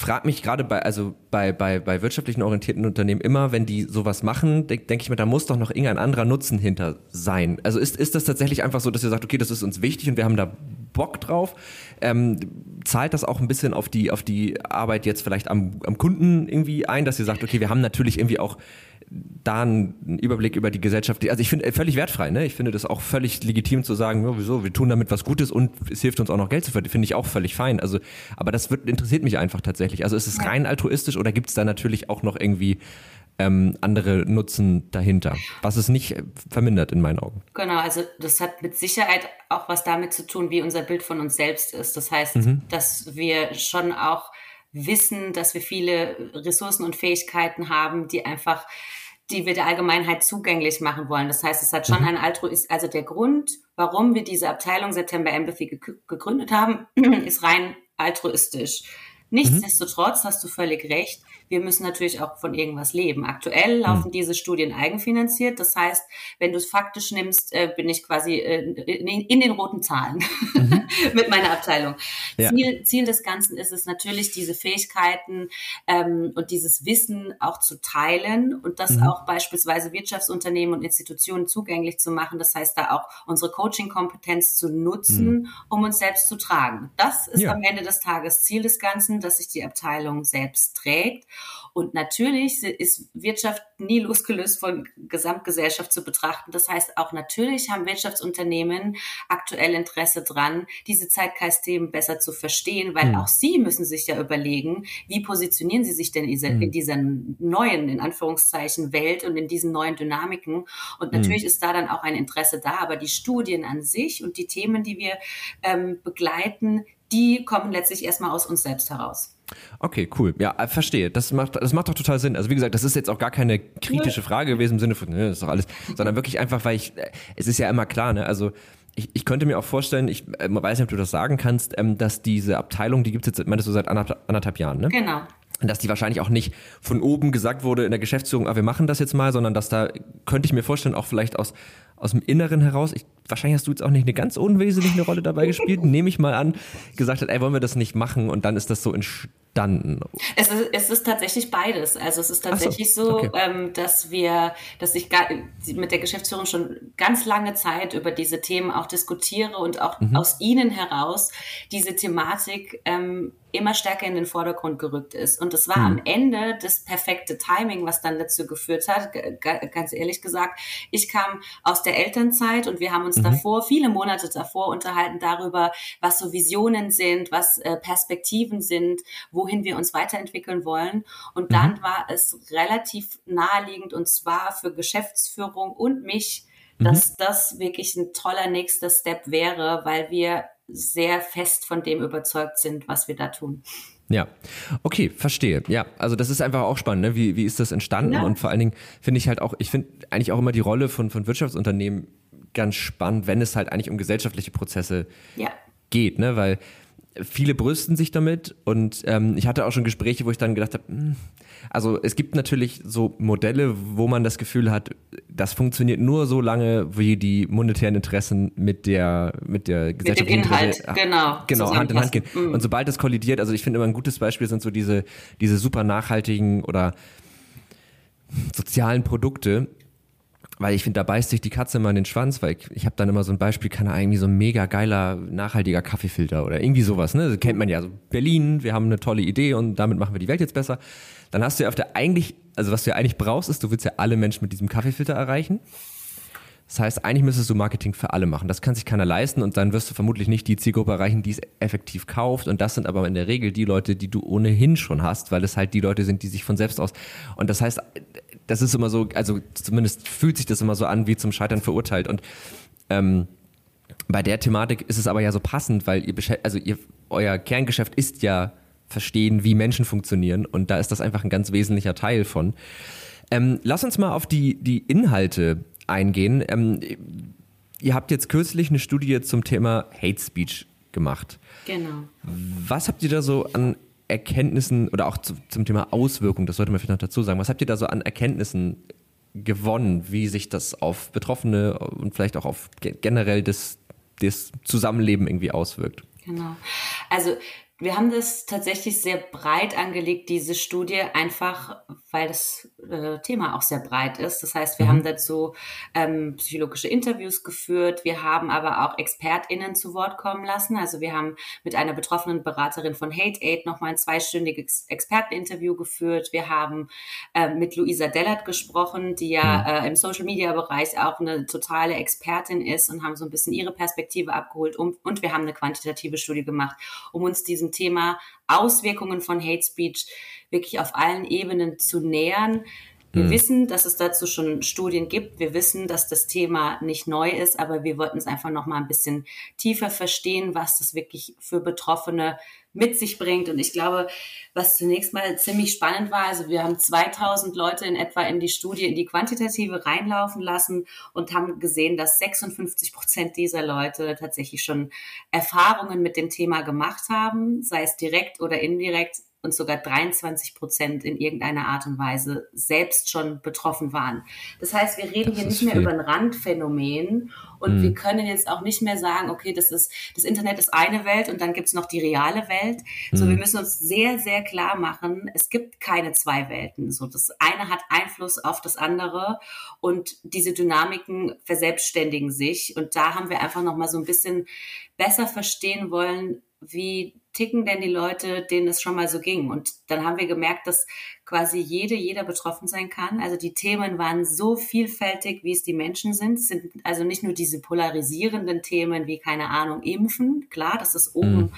S3: frage mich gerade bei, also bei, bei, bei wirtschaftlichen orientierten Unternehmen immer, wenn die sowas machen, denke denk ich mir, da muss doch noch irgendein anderer Nutzen hinter sein. Also ist, ist das tatsächlich einfach so, dass ihr sagt, okay, das ist uns wichtig und wir haben da Bock drauf? Ähm, zahlt das auch ein bisschen auf die, auf die Arbeit jetzt vielleicht am, am Kunden irgendwie ein, dass ihr sagt, okay, wir haben natürlich irgendwie auch da einen Überblick über die Gesellschaft. Also ich finde äh, völlig wertfrei, ne? Ich finde das auch völlig legitim zu sagen, ja, wieso, wir tun damit was Gutes und es hilft uns auch noch Geld zu verdienen, finde ich auch völlig fein. Also, aber das wird, interessiert mich einfach tatsächlich. Also ist es rein altruistisch oder gibt es da natürlich auch noch irgendwie ähm, andere Nutzen dahinter, was es nicht äh, vermindert in meinen Augen.
S2: Genau, also das hat mit Sicherheit auch was damit zu tun, wie unser Bild von uns selbst ist. Das heißt, mhm. dass wir schon auch wissen, dass wir viele Ressourcen und Fähigkeiten haben, die einfach die wir der Allgemeinheit zugänglich machen wollen. Das heißt, es hat schon mhm. ein Altruist, also der Grund, warum wir diese Abteilung September Empathy gegründet haben, ist rein altruistisch. Nichtsdestotrotz hast du völlig recht. Wir müssen natürlich auch von irgendwas leben. Aktuell hm. laufen mhm. diese Studien eigenfinanziert. Das heißt, wenn du es faktisch nimmst, äh, bin ich quasi äh, in, in, den roten Zahlen mhm. mit meiner Abteilung. Ja. Ziel, Ziel des Ganzen ist es natürlich, diese Fähigkeiten ähm, und dieses Wissen auch zu teilen und das mhm. auch beispielsweise Wirtschaftsunternehmen und Institutionen zugänglich zu machen. Das heißt, da auch unsere Coaching-Kompetenz zu nutzen, hm. um uns selbst zu tragen. Das ist ja. am Ende des Tages Ziel des Ganzen dass sich die Abteilung selbst trägt. Und natürlich ist Wirtschaft nie losgelöst von Gesamtgesellschaft zu betrachten. Das heißt, auch natürlich haben Wirtschaftsunternehmen aktuell Interesse dran, diese Zeitgeistthemen besser zu verstehen, weil mhm. auch sie müssen sich ja überlegen, wie positionieren sie sich denn in dieser, mhm. in dieser neuen, in Anführungszeichen, Welt und in diesen neuen Dynamiken. Und hm. natürlich mhm. ist da dann auch ein Interesse da, aber die Studien an sich und die Themen, die wir ähm, begleiten, die kommen letztlich erstmal aus uns selbst heraus.
S3: Okay, cool. Ja, äh, verstehe. Das macht, das macht doch total Sinn. Also wie gesagt, das ist jetzt auch gar keine kritische Frage gewesen im Sinne von, ne, das ist doch alles, sondern wirklich einfach, weil ich, äh, es ist ja immer klar, ne, also ich, ich könnte mir auch vorstellen, ich äh, weiß nicht, ob du das sagen kannst, ähm, dass diese Abteilung, die gibt es jetzt, meinst du, seit anderthalb, anderthalb Jahren, ne?
S2: Genau
S3: dass die wahrscheinlich auch nicht von oben gesagt wurde in der Geschäftsführung, ah, wir machen das jetzt mal, sondern dass da, könnte ich mir vorstellen, auch vielleicht aus, aus dem Inneren heraus, ich, wahrscheinlich hast du jetzt auch nicht eine ganz unwesentliche Rolle dabei gespielt, nehme ich mal an, gesagt hat, ey, wollen wir das nicht machen und dann ist das so entstanden.
S2: Es ist, es ist tatsächlich beides. Also es ist tatsächlich so, okay. ähm, dass wir, dass ich gar, mit der Geschäftsführung schon ganz lange Zeit über diese Themen auch diskutiere und auch mhm. aus ihnen heraus diese Thematik ähm, immer stärker in den Vordergrund gerückt ist. Und es war mhm. am Ende das perfekte Timing, was dann dazu geführt hat, ganz ehrlich gesagt. Ich kam aus der Elternzeit und wir haben uns mhm. davor, viele Monate davor unterhalten darüber, was so Visionen sind, was äh, Perspektiven sind, wohin wir uns weiterentwickeln wollen. Und mhm. dann war es relativ naheliegend und zwar für Geschäftsführung und mich, mhm. dass das wirklich ein toller nächster Step wäre, weil wir sehr fest von dem überzeugt sind, was wir da tun.
S3: Ja, okay, verstehe. Ja, also das ist einfach auch spannend. Ne? Wie, wie ist das entstanden? Ja. Und vor allen Dingen finde ich halt auch, ich finde eigentlich auch immer die Rolle von, von Wirtschaftsunternehmen ganz spannend, wenn es halt eigentlich um gesellschaftliche Prozesse ja. geht, ne? Weil viele brüsten sich damit und ähm, ich hatte auch schon Gespräche, wo ich dann gedacht habe, hm, also es gibt natürlich so Modelle, wo man das Gefühl hat, das funktioniert nur so lange, wie die monetären Interessen mit der mit der Gesellschaft
S2: mit dem Inhalt, genau,
S3: genau Hand in Hand gehen. Mhm. Und sobald das kollidiert, also ich finde immer ein gutes Beispiel sind so diese diese super nachhaltigen oder sozialen Produkte, weil ich finde, da beißt sich die Katze immer in den Schwanz, weil ich, ich habe dann immer so ein Beispiel, kann irgendwie so ein mega geiler, nachhaltiger Kaffeefilter oder irgendwie sowas, ne? Das kennt man ja. So Berlin, wir haben eine tolle Idee und damit machen wir die Welt jetzt besser. Dann hast du ja auf der eigentlich, also was du ja eigentlich brauchst, ist, du willst ja alle Menschen mit diesem Kaffeefilter erreichen. Das heißt, eigentlich müsstest du Marketing für alle machen. Das kann sich keiner leisten und dann wirst du vermutlich nicht die Zielgruppe erreichen, die es effektiv kauft. Und das sind aber in der Regel die Leute, die du ohnehin schon hast, weil es halt die Leute sind, die sich von selbst aus. Und das heißt, das ist immer so, also zumindest fühlt sich das immer so an, wie zum Scheitern verurteilt. Und ähm, bei der Thematik ist es aber ja so passend, weil ihr, also ihr, euer Kerngeschäft ist ja verstehen, wie Menschen funktionieren. Und da ist das einfach ein ganz wesentlicher Teil von. Ähm, lass uns mal auf die, die Inhalte eingehen. Ähm, ihr habt jetzt kürzlich eine Studie zum Thema Hate Speech gemacht.
S2: Genau.
S3: Was habt ihr da so an Erkenntnissen oder auch zu, zum Thema Auswirkungen, das sollte man vielleicht noch dazu sagen, was habt ihr da so an Erkenntnissen gewonnen, wie sich das auf Betroffene und vielleicht auch auf generell das, das Zusammenleben irgendwie auswirkt?
S2: Genau. Also wir haben das tatsächlich sehr breit angelegt, diese Studie, einfach weil das äh, Thema auch sehr breit ist. Das heißt, wir mhm. haben dazu ähm, psychologische Interviews geführt, wir haben aber auch ExpertInnen zu Wort kommen lassen. Also wir haben mit einer betroffenen Beraterin von Hate Aid nochmal ein zweistündiges Experteninterview geführt. Wir haben äh, mit Luisa Dellert gesprochen, die ja mhm. äh, im Social-Media-Bereich auch eine totale Expertin ist und haben so ein bisschen ihre Perspektive abgeholt. Um, und wir haben eine quantitative Studie gemacht, um uns diesem Thema Auswirkungen von Hate Speech wirklich auf allen Ebenen zu nähern. Wir mhm. wissen, dass es dazu schon Studien gibt. Wir wissen, dass das Thema nicht neu ist, aber wir wollten es einfach noch mal ein bisschen tiefer verstehen, was das wirklich für Betroffene mit sich bringt. Und ich glaube, was zunächst mal ziemlich spannend war, also wir haben 2000 Leute in etwa in die Studie, in die quantitative reinlaufen lassen und haben gesehen, dass 56 Prozent dieser Leute tatsächlich schon Erfahrungen mit dem Thema gemacht haben, sei es direkt oder indirekt und sogar 23 Prozent in irgendeiner Art und Weise selbst schon betroffen waren. Das heißt, wir reden das hier nicht mehr viel. über ein Randphänomen und mhm. wir können jetzt auch nicht mehr sagen, okay, das ist das Internet ist eine Welt und dann gibt's noch die reale Welt. Mhm. So, wir müssen uns sehr, sehr klar machen, es gibt keine zwei Welten. So, das eine hat Einfluss auf das andere und diese Dynamiken verselbstständigen sich. Und da haben wir einfach noch mal so ein bisschen besser verstehen wollen, wie ticken denn die Leute, denen es schon mal so ging? Und dann haben wir gemerkt, dass quasi jede, jeder betroffen sein kann. Also die Themen waren so vielfältig, wie es die Menschen sind. Es sind also nicht nur diese polarisierenden Themen wie, keine Ahnung, Impfen. Klar, das ist oben, mhm.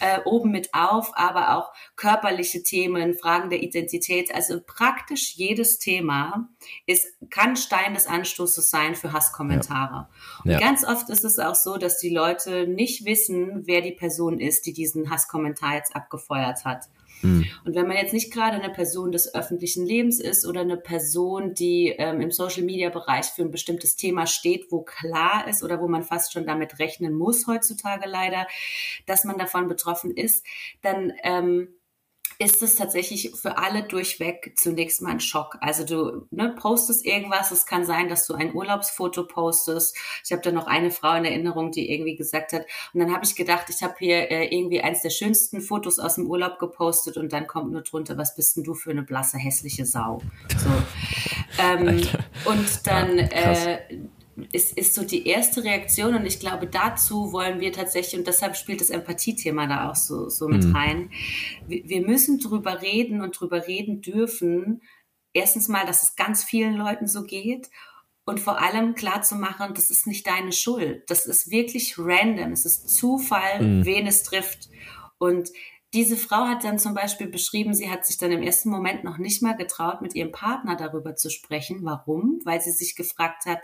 S2: äh, oben mit auf, aber auch körperliche Themen, Fragen der Identität. Also praktisch jedes Thema ist, kann Stein des Anstoßes sein für Hasskommentare. Ja. Und ja. ganz oft ist es auch so, dass die Leute nicht wissen, wer die Person ist, die diesen Hasskommentar jetzt abgefeuert hat. Mhm. Und wenn man jetzt nicht gerade eine Person des öffentlichen Lebens ist oder eine Person, die ähm, im Social-Media-Bereich für ein bestimmtes Thema steht, wo klar ist oder wo man fast schon damit rechnen muss heutzutage leider, dass man davon betroffen ist, dann ähm, ist es tatsächlich für alle durchweg zunächst mal ein Schock. Also du ne, postest irgendwas, es kann sein, dass du ein Urlaubsfoto postest. Ich habe da noch eine Frau in Erinnerung, die irgendwie gesagt hat, und dann habe ich gedacht, ich habe hier äh, irgendwie eins der schönsten Fotos aus dem Urlaub gepostet und dann kommt nur drunter, was bist denn du für eine blasse, hässliche Sau? So. Ähm, und dann ja, äh, ist, ist so die erste Reaktion und ich glaube, dazu wollen wir tatsächlich, und deshalb spielt das Empathiethema da auch so, so mit mhm. rein, wir, wir müssen drüber reden und drüber reden dürfen, erstens mal, dass es ganz vielen Leuten so geht und vor allem klar zu machen, das ist nicht deine Schuld. Das ist wirklich random. Es ist Zufall, mhm. wen es trifft. Und diese Frau hat dann zum Beispiel beschrieben, sie hat sich dann im ersten Moment noch nicht mal getraut, mit ihrem Partner darüber zu sprechen. Warum? Weil sie sich gefragt hat,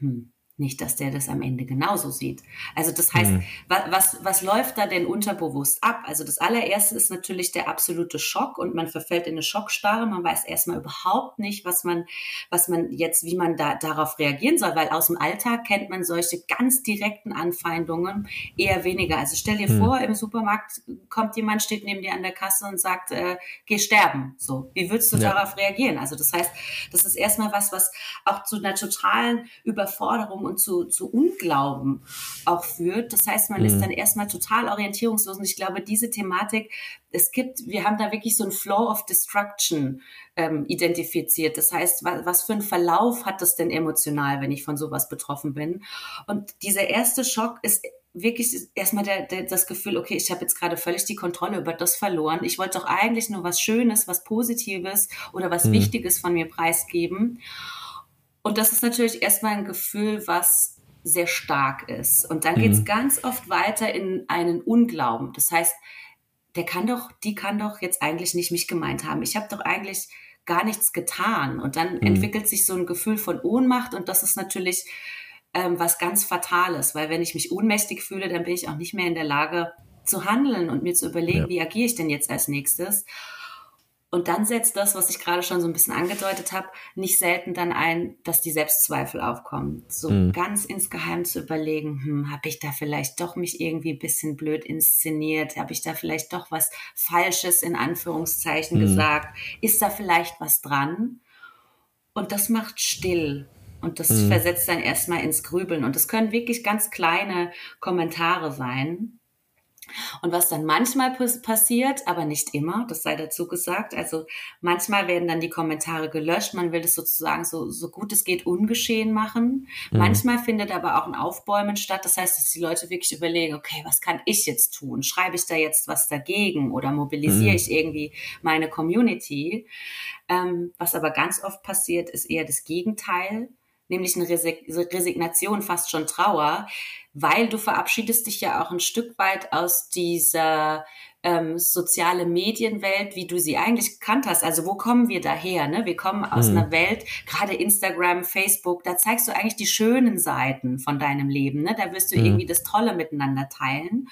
S2: hmm. Nicht, dass der das am Ende genauso sieht. Also das heißt, mhm. was, was läuft da denn unterbewusst ab? Also das allererste ist natürlich der absolute Schock und man verfällt in eine Schockstarre. Man weiß erstmal überhaupt nicht, was man, was man jetzt, wie man da darauf reagieren soll, weil aus dem Alltag kennt man solche ganz direkten Anfeindungen eher weniger. Also stell dir mhm. vor, im Supermarkt kommt jemand, steht neben dir an der Kasse und sagt, äh, geh sterben. So, wie würdest du ja. darauf reagieren? Also das heißt, das ist erstmal was, was auch zu einer totalen Überforderung und zu, zu Unglauben auch führt. Das heißt, man mhm. ist dann erstmal total orientierungslos. Und ich glaube, diese Thematik, es gibt, wir haben da wirklich so ein Flow of Destruction ähm, identifiziert. Das heißt, was, was für einen Verlauf hat das denn emotional, wenn ich von sowas betroffen bin? Und dieser erste Schock ist wirklich erstmal der, der, das Gefühl, okay, ich habe jetzt gerade völlig die Kontrolle über das verloren. Ich wollte doch eigentlich nur was Schönes, was Positives oder was mhm. Wichtiges von mir preisgeben. Und das ist natürlich erstmal ein Gefühl, was sehr stark ist. Und dann mhm. geht es ganz oft weiter in einen Unglauben. Das heißt, der kann doch, die kann doch jetzt eigentlich nicht mich gemeint haben. Ich habe doch eigentlich gar nichts getan. Und dann mhm. entwickelt sich so ein Gefühl von Ohnmacht und das ist natürlich ähm, was ganz Fatales, weil wenn ich mich ohnmächtig fühle, dann bin ich auch nicht mehr in der Lage zu handeln und mir zu überlegen, ja. wie agiere ich denn jetzt als nächstes. Und dann setzt das, was ich gerade schon so ein bisschen angedeutet habe, nicht selten dann ein, dass die Selbstzweifel aufkommen. So mhm. ganz insgeheim zu überlegen, hm, habe ich da vielleicht doch mich irgendwie ein bisschen blöd inszeniert? Habe ich da vielleicht doch was Falsches in Anführungszeichen mhm. gesagt? Ist da vielleicht was dran? Und das macht still. Und das mhm. versetzt dann erstmal ins Grübeln. Und das können wirklich ganz kleine Kommentare sein Und was dann manchmal passiert, aber nicht immer, das sei dazu gesagt, also manchmal werden dann die Kommentare gelöscht, man will das sozusagen so, so gut es geht ungeschehen machen. Mhm. Manchmal findet aber auch ein Aufbäumen statt, das heißt, dass die Leute wirklich überlegen, okay, was kann ich jetzt tun? Schreibe ich da jetzt was dagegen oder mobilisiere mhm. ich irgendwie meine Community? Ähm, was aber ganz oft passiert, ist eher das Gegenteil nämlich eine Resignation, fast schon Trauer, weil du verabschiedest dich ja auch ein Stück weit aus dieser ähm, soziale Medienwelt, wie du sie eigentlich gekannt hast. Also wo kommen wir daher? Ne? Wir kommen aus mhm. einer Welt, gerade Instagram, Facebook, da zeigst du eigentlich die schönen Seiten von deinem Leben. Ne? Da wirst du mhm. irgendwie das Tolle miteinander teilen.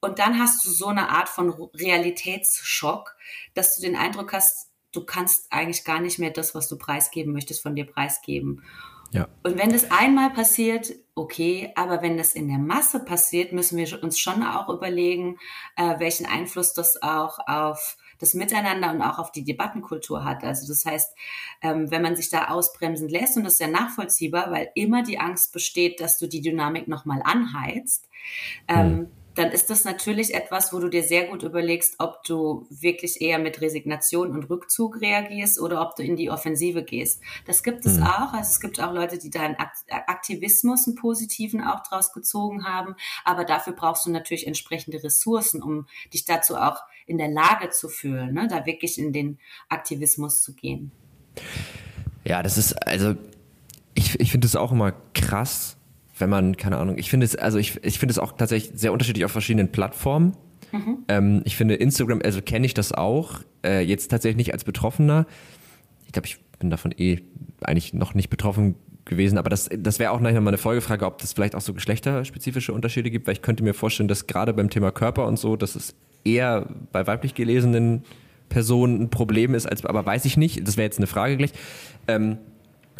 S2: Und dann hast du so eine Art von Realitätsschock, dass du den Eindruck hast, du kannst eigentlich gar nicht mehr das, was du preisgeben möchtest, von dir preisgeben. Ja. Und wenn das einmal passiert, okay, aber wenn das in der Masse passiert, müssen wir uns schon auch überlegen, äh, welchen Einfluss das auch auf das Miteinander und auch auf die Debattenkultur hat. Also das heißt, ähm, wenn man sich da ausbremsen lässt, und das ist ja nachvollziehbar, weil immer die Angst besteht, dass du die Dynamik nochmal anheizt, ähm, hm dann ist das natürlich etwas, wo du dir sehr gut überlegst, ob du wirklich eher mit Resignation und Rückzug reagierst oder ob du in die Offensive gehst. Das gibt es mhm. auch. Also es gibt auch Leute, die da einen Aktivismus, einen positiven auch draus gezogen haben. Aber dafür brauchst du natürlich entsprechende Ressourcen, um dich dazu auch in der Lage zu fühlen, ne? da wirklich in den Aktivismus zu gehen.
S3: Ja, das ist, also ich, ich finde es auch immer krass, wenn man, keine Ahnung, ich finde es, also ich, ich finde es auch tatsächlich sehr unterschiedlich auf verschiedenen Plattformen. Mhm. Ähm, ich finde Instagram, also kenne ich das auch, äh, jetzt tatsächlich nicht als Betroffener. Ich glaube, ich bin davon eh eigentlich noch nicht betroffen gewesen, aber das, das wäre auch nachher mal eine Folgefrage, ob das vielleicht auch so geschlechterspezifische Unterschiede gibt, weil ich könnte mir vorstellen, dass gerade beim Thema Körper und so, dass es eher bei weiblich gelesenen Personen ein Problem ist, als, aber weiß ich nicht, das wäre jetzt eine Frage gleich. Ähm,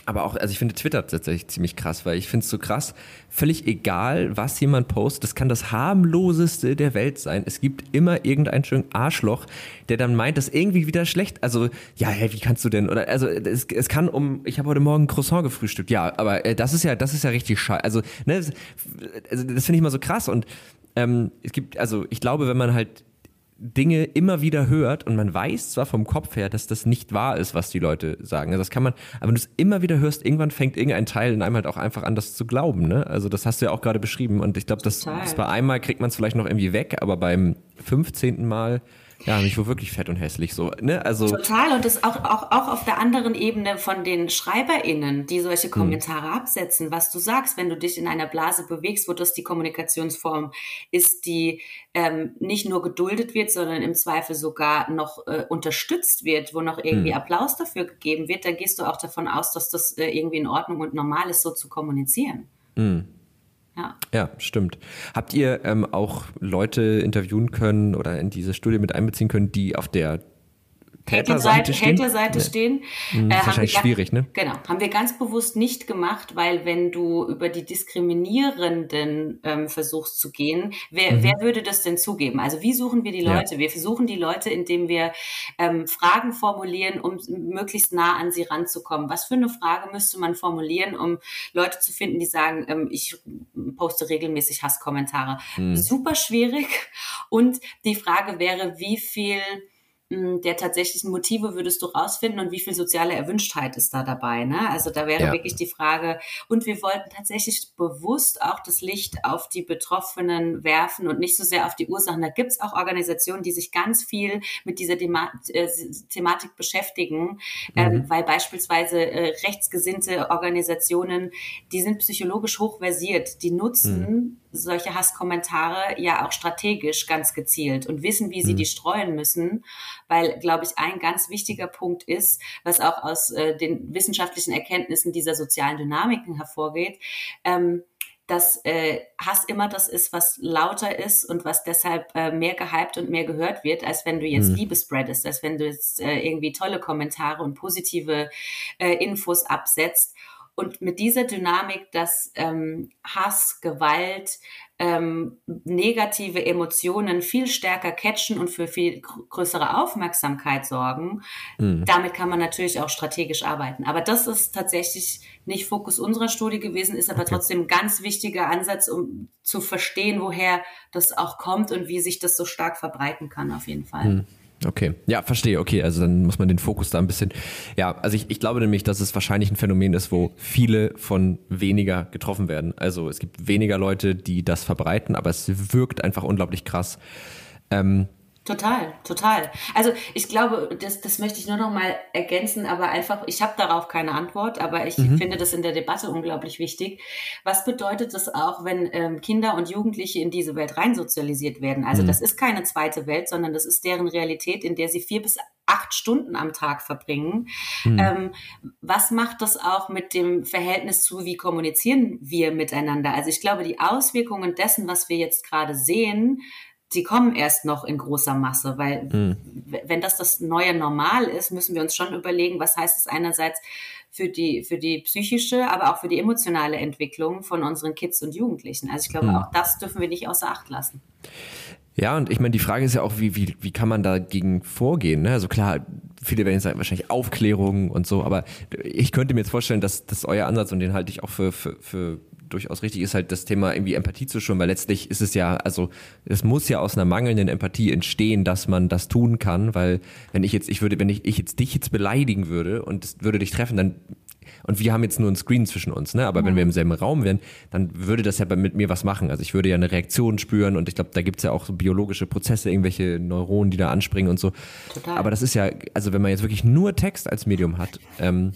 S3: aber auch, also ich finde Twitter tatsächlich ziemlich krass, weil ich finde es so krass, völlig egal, was jemand postet, das kann das harmloseste der Welt sein. Es gibt immer irgendein schönen Arschloch, der dann meint, das irgendwie wieder schlecht, also, ja, hey, wie kannst du denn, oder, also, es, es kann um, ich habe heute Morgen Croissant gefrühstückt, ja, aber äh, das ist ja, das ist ja richtig scheiße, also, ne, also das finde ich mal so krass und ähm, es gibt, also ich glaube, wenn man halt Dinge immer wieder hört und man weiß zwar vom Kopf her, dass das nicht wahr ist, was die Leute sagen. Also das kann man, aber wenn du es immer wieder hörst, irgendwann fängt irgendein Teil in einem halt auch einfach an, das zu glauben. Ne? Also das hast du ja auch gerade beschrieben und ich glaube, das, das bei einmal kriegt man es vielleicht noch irgendwie weg, aber beim 15. Mal ja, nicht wo wirklich fett und hässlich so, ne? Also
S2: total und das auch auch auch auf der anderen Ebene von den Schreiberinnen, die solche hm. Kommentare hm. absetzen, was du sagst, wenn du dich in einer Blase bewegst, wo das die Kommunikationsform ist, die ähm, nicht nur geduldet wird, sondern im Zweifel sogar noch äh, unterstützt wird, wo noch irgendwie hm. Applaus dafür gegeben wird, dann gehst du auch davon aus, dass das äh, irgendwie in Ordnung und normal ist, so zu kommunizieren. Hm.
S3: Ja. ja, stimmt. Habt ihr ähm, auch Leute interviewen können oder in diese Studie mit einbeziehen können, die auf der Täterseite stehen.
S2: Haterseite nee. stehen.
S3: Hm, äh, wahrscheinlich schwierig, ne?
S2: Genau, haben wir ganz bewusst nicht gemacht, weil wenn du über die Diskriminierenden ähm, versuchst zu gehen, wer, mhm. wer würde das denn zugeben? Also wie suchen wir die Leute? Ja. Wir versuchen die Leute, indem wir ähm, Fragen formulieren, um möglichst nah an sie ranzukommen. Was für eine Frage müsste man formulieren, um Leute zu finden, die sagen, ähm, ich poste regelmäßig Hasskommentare? Mhm. Super schwierig. Und die Frage wäre, wie viel der tatsächlichen Motive würdest du rausfinden und wie viel soziale Erwünschtheit ist da dabei? Ne? Also da wäre ja. wirklich die Frage, und wir wollten tatsächlich bewusst auch das Licht auf die Betroffenen werfen und nicht so sehr auf die Ursachen. Da gibt es auch Organisationen, die sich ganz viel mit dieser Thema äh, Thematik beschäftigen, ähm, mhm. ähm, weil beispielsweise äh, rechtsgesinnte Organisationen, die sind psychologisch hochversiert, die nutzen mhm solche Hasskommentare ja auch strategisch ganz gezielt und wissen, wie sie mhm. die streuen müssen, weil, glaube ich, ein ganz wichtiger Punkt ist, was auch aus äh, den wissenschaftlichen Erkenntnissen dieser sozialen Dynamiken hervorgeht, ähm, dass äh, Hass immer das ist, was lauter ist und was deshalb äh, mehr gehypt und mehr gehört wird, als wenn du jetzt mhm. Liebe spreadest, als wenn du jetzt äh, irgendwie tolle Kommentare und positive äh, Infos absetzt. Und mit dieser Dynamik, dass ähm, Hass, Gewalt, ähm, negative Emotionen viel stärker catchen und für viel größere Aufmerksamkeit sorgen, mhm. damit kann man natürlich auch strategisch arbeiten. Aber das ist tatsächlich nicht Fokus unserer Studie gewesen, ist aber okay. trotzdem ein ganz wichtiger Ansatz, um zu verstehen, woher das auch kommt und wie sich das so stark verbreiten kann, auf jeden Fall. Mhm.
S3: Okay, ja, verstehe. Okay, also dann muss man den Fokus da ein bisschen. Ja, also ich, ich glaube nämlich, dass es wahrscheinlich ein Phänomen ist, wo viele von weniger getroffen werden. Also es gibt weniger Leute, die das verbreiten, aber es wirkt einfach unglaublich krass.
S2: Ähm, Total, total. Also ich glaube, das, das möchte ich nur noch mal ergänzen, aber einfach, ich habe darauf keine Antwort, aber ich mhm. finde das in der Debatte unglaublich wichtig. Was bedeutet das auch, wenn ähm, Kinder und Jugendliche in diese Welt reinsozialisiert werden? Also mhm. das ist keine zweite Welt, sondern das ist deren Realität, in der sie vier bis acht Stunden am Tag verbringen. Mhm. Ähm, was macht das auch mit dem Verhältnis zu, wie kommunizieren wir miteinander? Also ich glaube, die Auswirkungen dessen, was wir jetzt gerade sehen, die kommen erst noch in großer Masse, weil mhm. wenn das das neue Normal ist, müssen wir uns schon überlegen, was heißt es einerseits für die, für die psychische, aber auch für die emotionale Entwicklung von unseren Kids und Jugendlichen. Also ich glaube, mhm. auch das dürfen wir nicht außer Acht lassen.
S3: Ja, und ich meine, die Frage ist ja auch, wie, wie, wie kann man dagegen vorgehen? Ne? Also klar, viele werden jetzt sagen, wahrscheinlich Aufklärung und so, aber ich könnte mir jetzt vorstellen, dass, dass euer Ansatz, und den halte ich auch für, für, für durchaus richtig ist, halt das Thema irgendwie Empathie zu schulen, weil letztlich ist es ja, also es muss ja aus einer mangelnden Empathie entstehen, dass man das tun kann, weil wenn ich jetzt, ich würde, wenn ich, ich jetzt dich jetzt beleidigen würde und es würde dich treffen, dann und wir haben jetzt nur ein Screen zwischen uns, ne? Aber ja. wenn wir im selben Raum wären, dann würde das ja mit mir was machen. Also ich würde ja eine Reaktion spüren und ich glaube, da gibt's ja auch so biologische Prozesse, irgendwelche Neuronen, die da anspringen und so. Total. Aber das ist ja, also wenn man jetzt wirklich nur Text als Medium hat, ähm,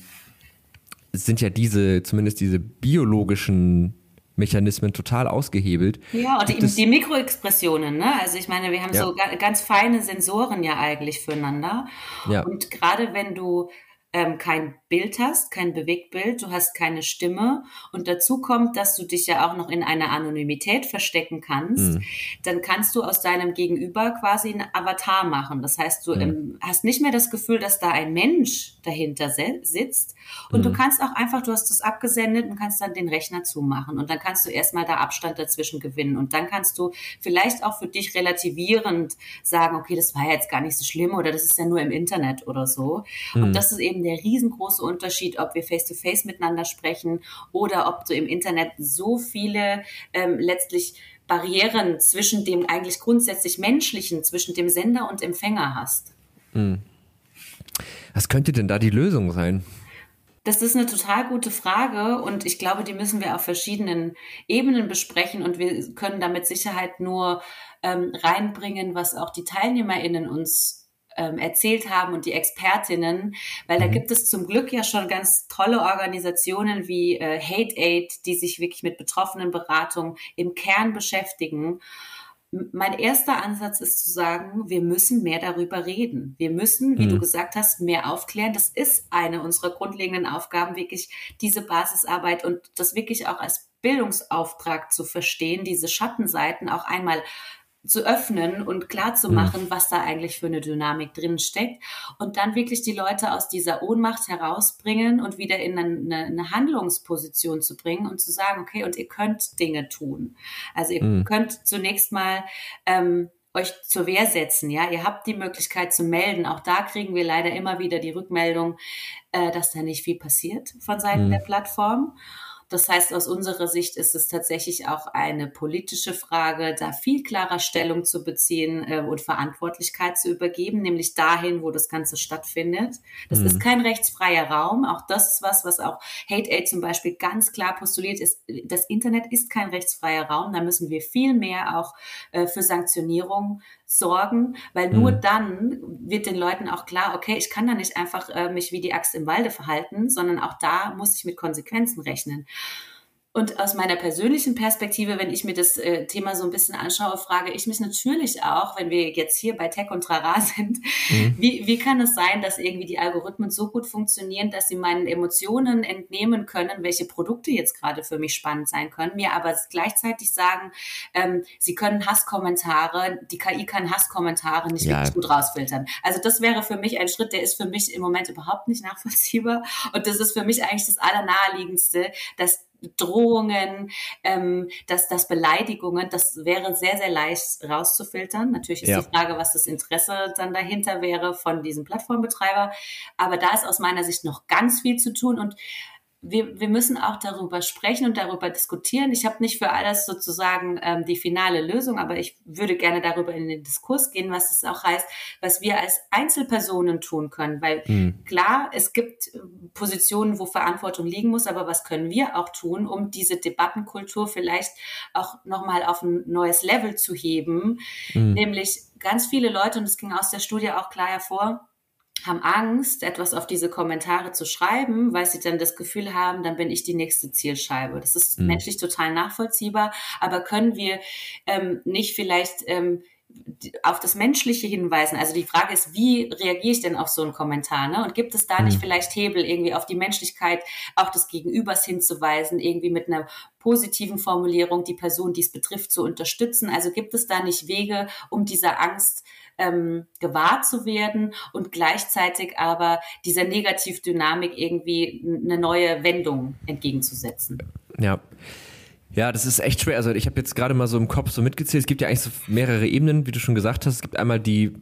S3: sind ja diese, zumindest diese biologischen Mechanismen total ausgehebelt.
S2: Ja, und die, die, Mikroexpressionen, ne? Also ich meine, wir haben ja. so ganz feine Sensoren ja eigentlich füreinander. Ja. Und gerade wenn du ähm, kein Bild hast, kein Bewegtbild, du hast keine Stimme und dazu kommt, dass du dich ja auch noch in einer Anonymität verstecken kannst, mhm. dann kannst du aus deinem Gegenüber quasi einen Avatar machen. Das heißt, du mhm. ähm, hast nicht mehr das Gefühl, dass da ein Mensch dahinter sitzt und mhm. du kannst auch einfach, du hast das abgesendet und kannst dann den Rechner zumachen und dann kannst du erstmal da Abstand dazwischen gewinnen und dann kannst du vielleicht auch für dich relativierend sagen, okay, das war jetzt gar nicht so schlimm oder das ist ja nur im Internet oder so. Und mhm. das ist eben der riesengroße Unterschied, ob wir face-to-face -face miteinander sprechen oder ob du im Internet so viele ähm, letztlich Barrieren zwischen dem eigentlich grundsätzlich menschlichen, zwischen dem Sender und Empfänger hast. Hm.
S3: Was könnte denn da die Lösung sein?
S2: Das ist eine total gute Frage und ich glaube, die müssen wir auf verschiedenen Ebenen besprechen und wir können da mit Sicherheit nur ähm, reinbringen, was auch die TeilnehmerInnen uns ähm, erzählt haben und die Expertinnen, weil da mhm. gibt es zum Glück ja schon ganz tolle Organisationen wie äh, Hate Aid, die sich wirklich mit Betroffenenberatung im Kern beschäftigen. Mein erster Ansatz ist zu sagen, wir müssen mehr darüber reden. Wir müssen, wie mhm. du gesagt hast, mehr aufklären. Das ist eine unserer grundlegenden Aufgaben, wirklich diese Basisarbeit und das wirklich auch als Bildungsauftrag zu verstehen, diese Schattenseiten auch einmal zu öffnen und klar zu machen, mhm. was da eigentlich für eine Dynamik drin steckt und dann wirklich die Leute aus dieser Ohnmacht herausbringen und wieder in eine, eine Handlungsposition zu bringen und zu sagen, okay, und ihr könnt Dinge tun. Also ihr mhm. könnt zunächst mal ähm, euch zur Wehr setzen, ja, ihr habt die Möglichkeit zu melden. Auch da kriegen wir leider immer wieder die Rückmeldung, äh, dass da nicht viel passiert von Seiten mhm. der Plattform. Das heißt, aus unserer Sicht ist es tatsächlich auch eine politische Frage, da viel klarer Stellung zu beziehen äh, und Verantwortlichkeit zu übergeben, nämlich dahin, wo das Ganze stattfindet. Das mhm. ist kein rechtsfreier Raum. Auch das ist was, was auch Hate Aid zum Beispiel ganz klar postuliert ist. Das Internet ist kein rechtsfreier Raum. Da müssen wir viel mehr auch äh, für Sanktionierung sorgen, weil nur mhm. dann wird den Leuten auch klar, okay, ich kann da nicht einfach äh, mich wie die Axt im Walde verhalten, sondern auch da muss ich mit Konsequenzen rechnen. Und aus meiner persönlichen Perspektive, wenn ich mir das äh, Thema so ein bisschen anschaue, frage ich mich natürlich auch, wenn wir jetzt hier bei Tech und Trara sind, mhm. wie, wie kann es sein, dass irgendwie die Algorithmen so gut funktionieren, dass sie meinen Emotionen entnehmen können, welche Produkte jetzt gerade für mich spannend sein können, mir aber gleichzeitig sagen, ähm, sie können Hasskommentare, die KI kann Hasskommentare nicht ja. wirklich gut rausfiltern. Also das wäre für mich ein Schritt, der ist für mich im Moment überhaupt nicht nachvollziehbar. Und das ist für mich eigentlich das Allernaheliegendste, dass Drohungen, ähm, dass das Beleidigungen, das wäre sehr, sehr leicht rauszufiltern. Natürlich ist ja. die Frage, was das Interesse dann dahinter wäre von diesem Plattformbetreiber. Aber da ist aus meiner Sicht noch ganz viel zu tun und wir, wir müssen auch darüber sprechen und darüber diskutieren. Ich habe nicht für alles sozusagen ähm, die finale Lösung, aber ich würde gerne darüber in den Diskurs gehen, was es auch heißt, was wir als Einzelpersonen tun können. Weil mhm. klar, es gibt Positionen, wo Verantwortung liegen muss, aber was können wir auch tun, um diese Debattenkultur vielleicht auch nochmal auf ein neues Level zu heben? Mhm. Nämlich ganz viele Leute, und es ging aus der Studie auch klar hervor, haben Angst, etwas auf diese Kommentare zu schreiben, weil sie dann das Gefühl haben, dann bin ich die nächste Zielscheibe. Das ist mhm. menschlich total nachvollziehbar, aber können wir ähm, nicht vielleicht ähm, auf das Menschliche hinweisen. Also die Frage ist, wie reagiere ich denn auf so einen Kommentar? Ne? Und gibt es da nicht mhm. vielleicht Hebel, irgendwie auf die Menschlichkeit auch des Gegenübers hinzuweisen, irgendwie mit einer positiven Formulierung die Person, die es betrifft, zu unterstützen? Also gibt es da nicht Wege, um dieser Angst ähm, gewahr zu werden und gleichzeitig aber dieser Negativdynamik irgendwie eine neue Wendung entgegenzusetzen?
S3: Ja. Ja, das ist echt schwer. Also ich habe jetzt gerade mal so im Kopf so mitgezählt. Es gibt ja eigentlich so mehrere Ebenen, wie du schon gesagt hast. Es gibt einmal die,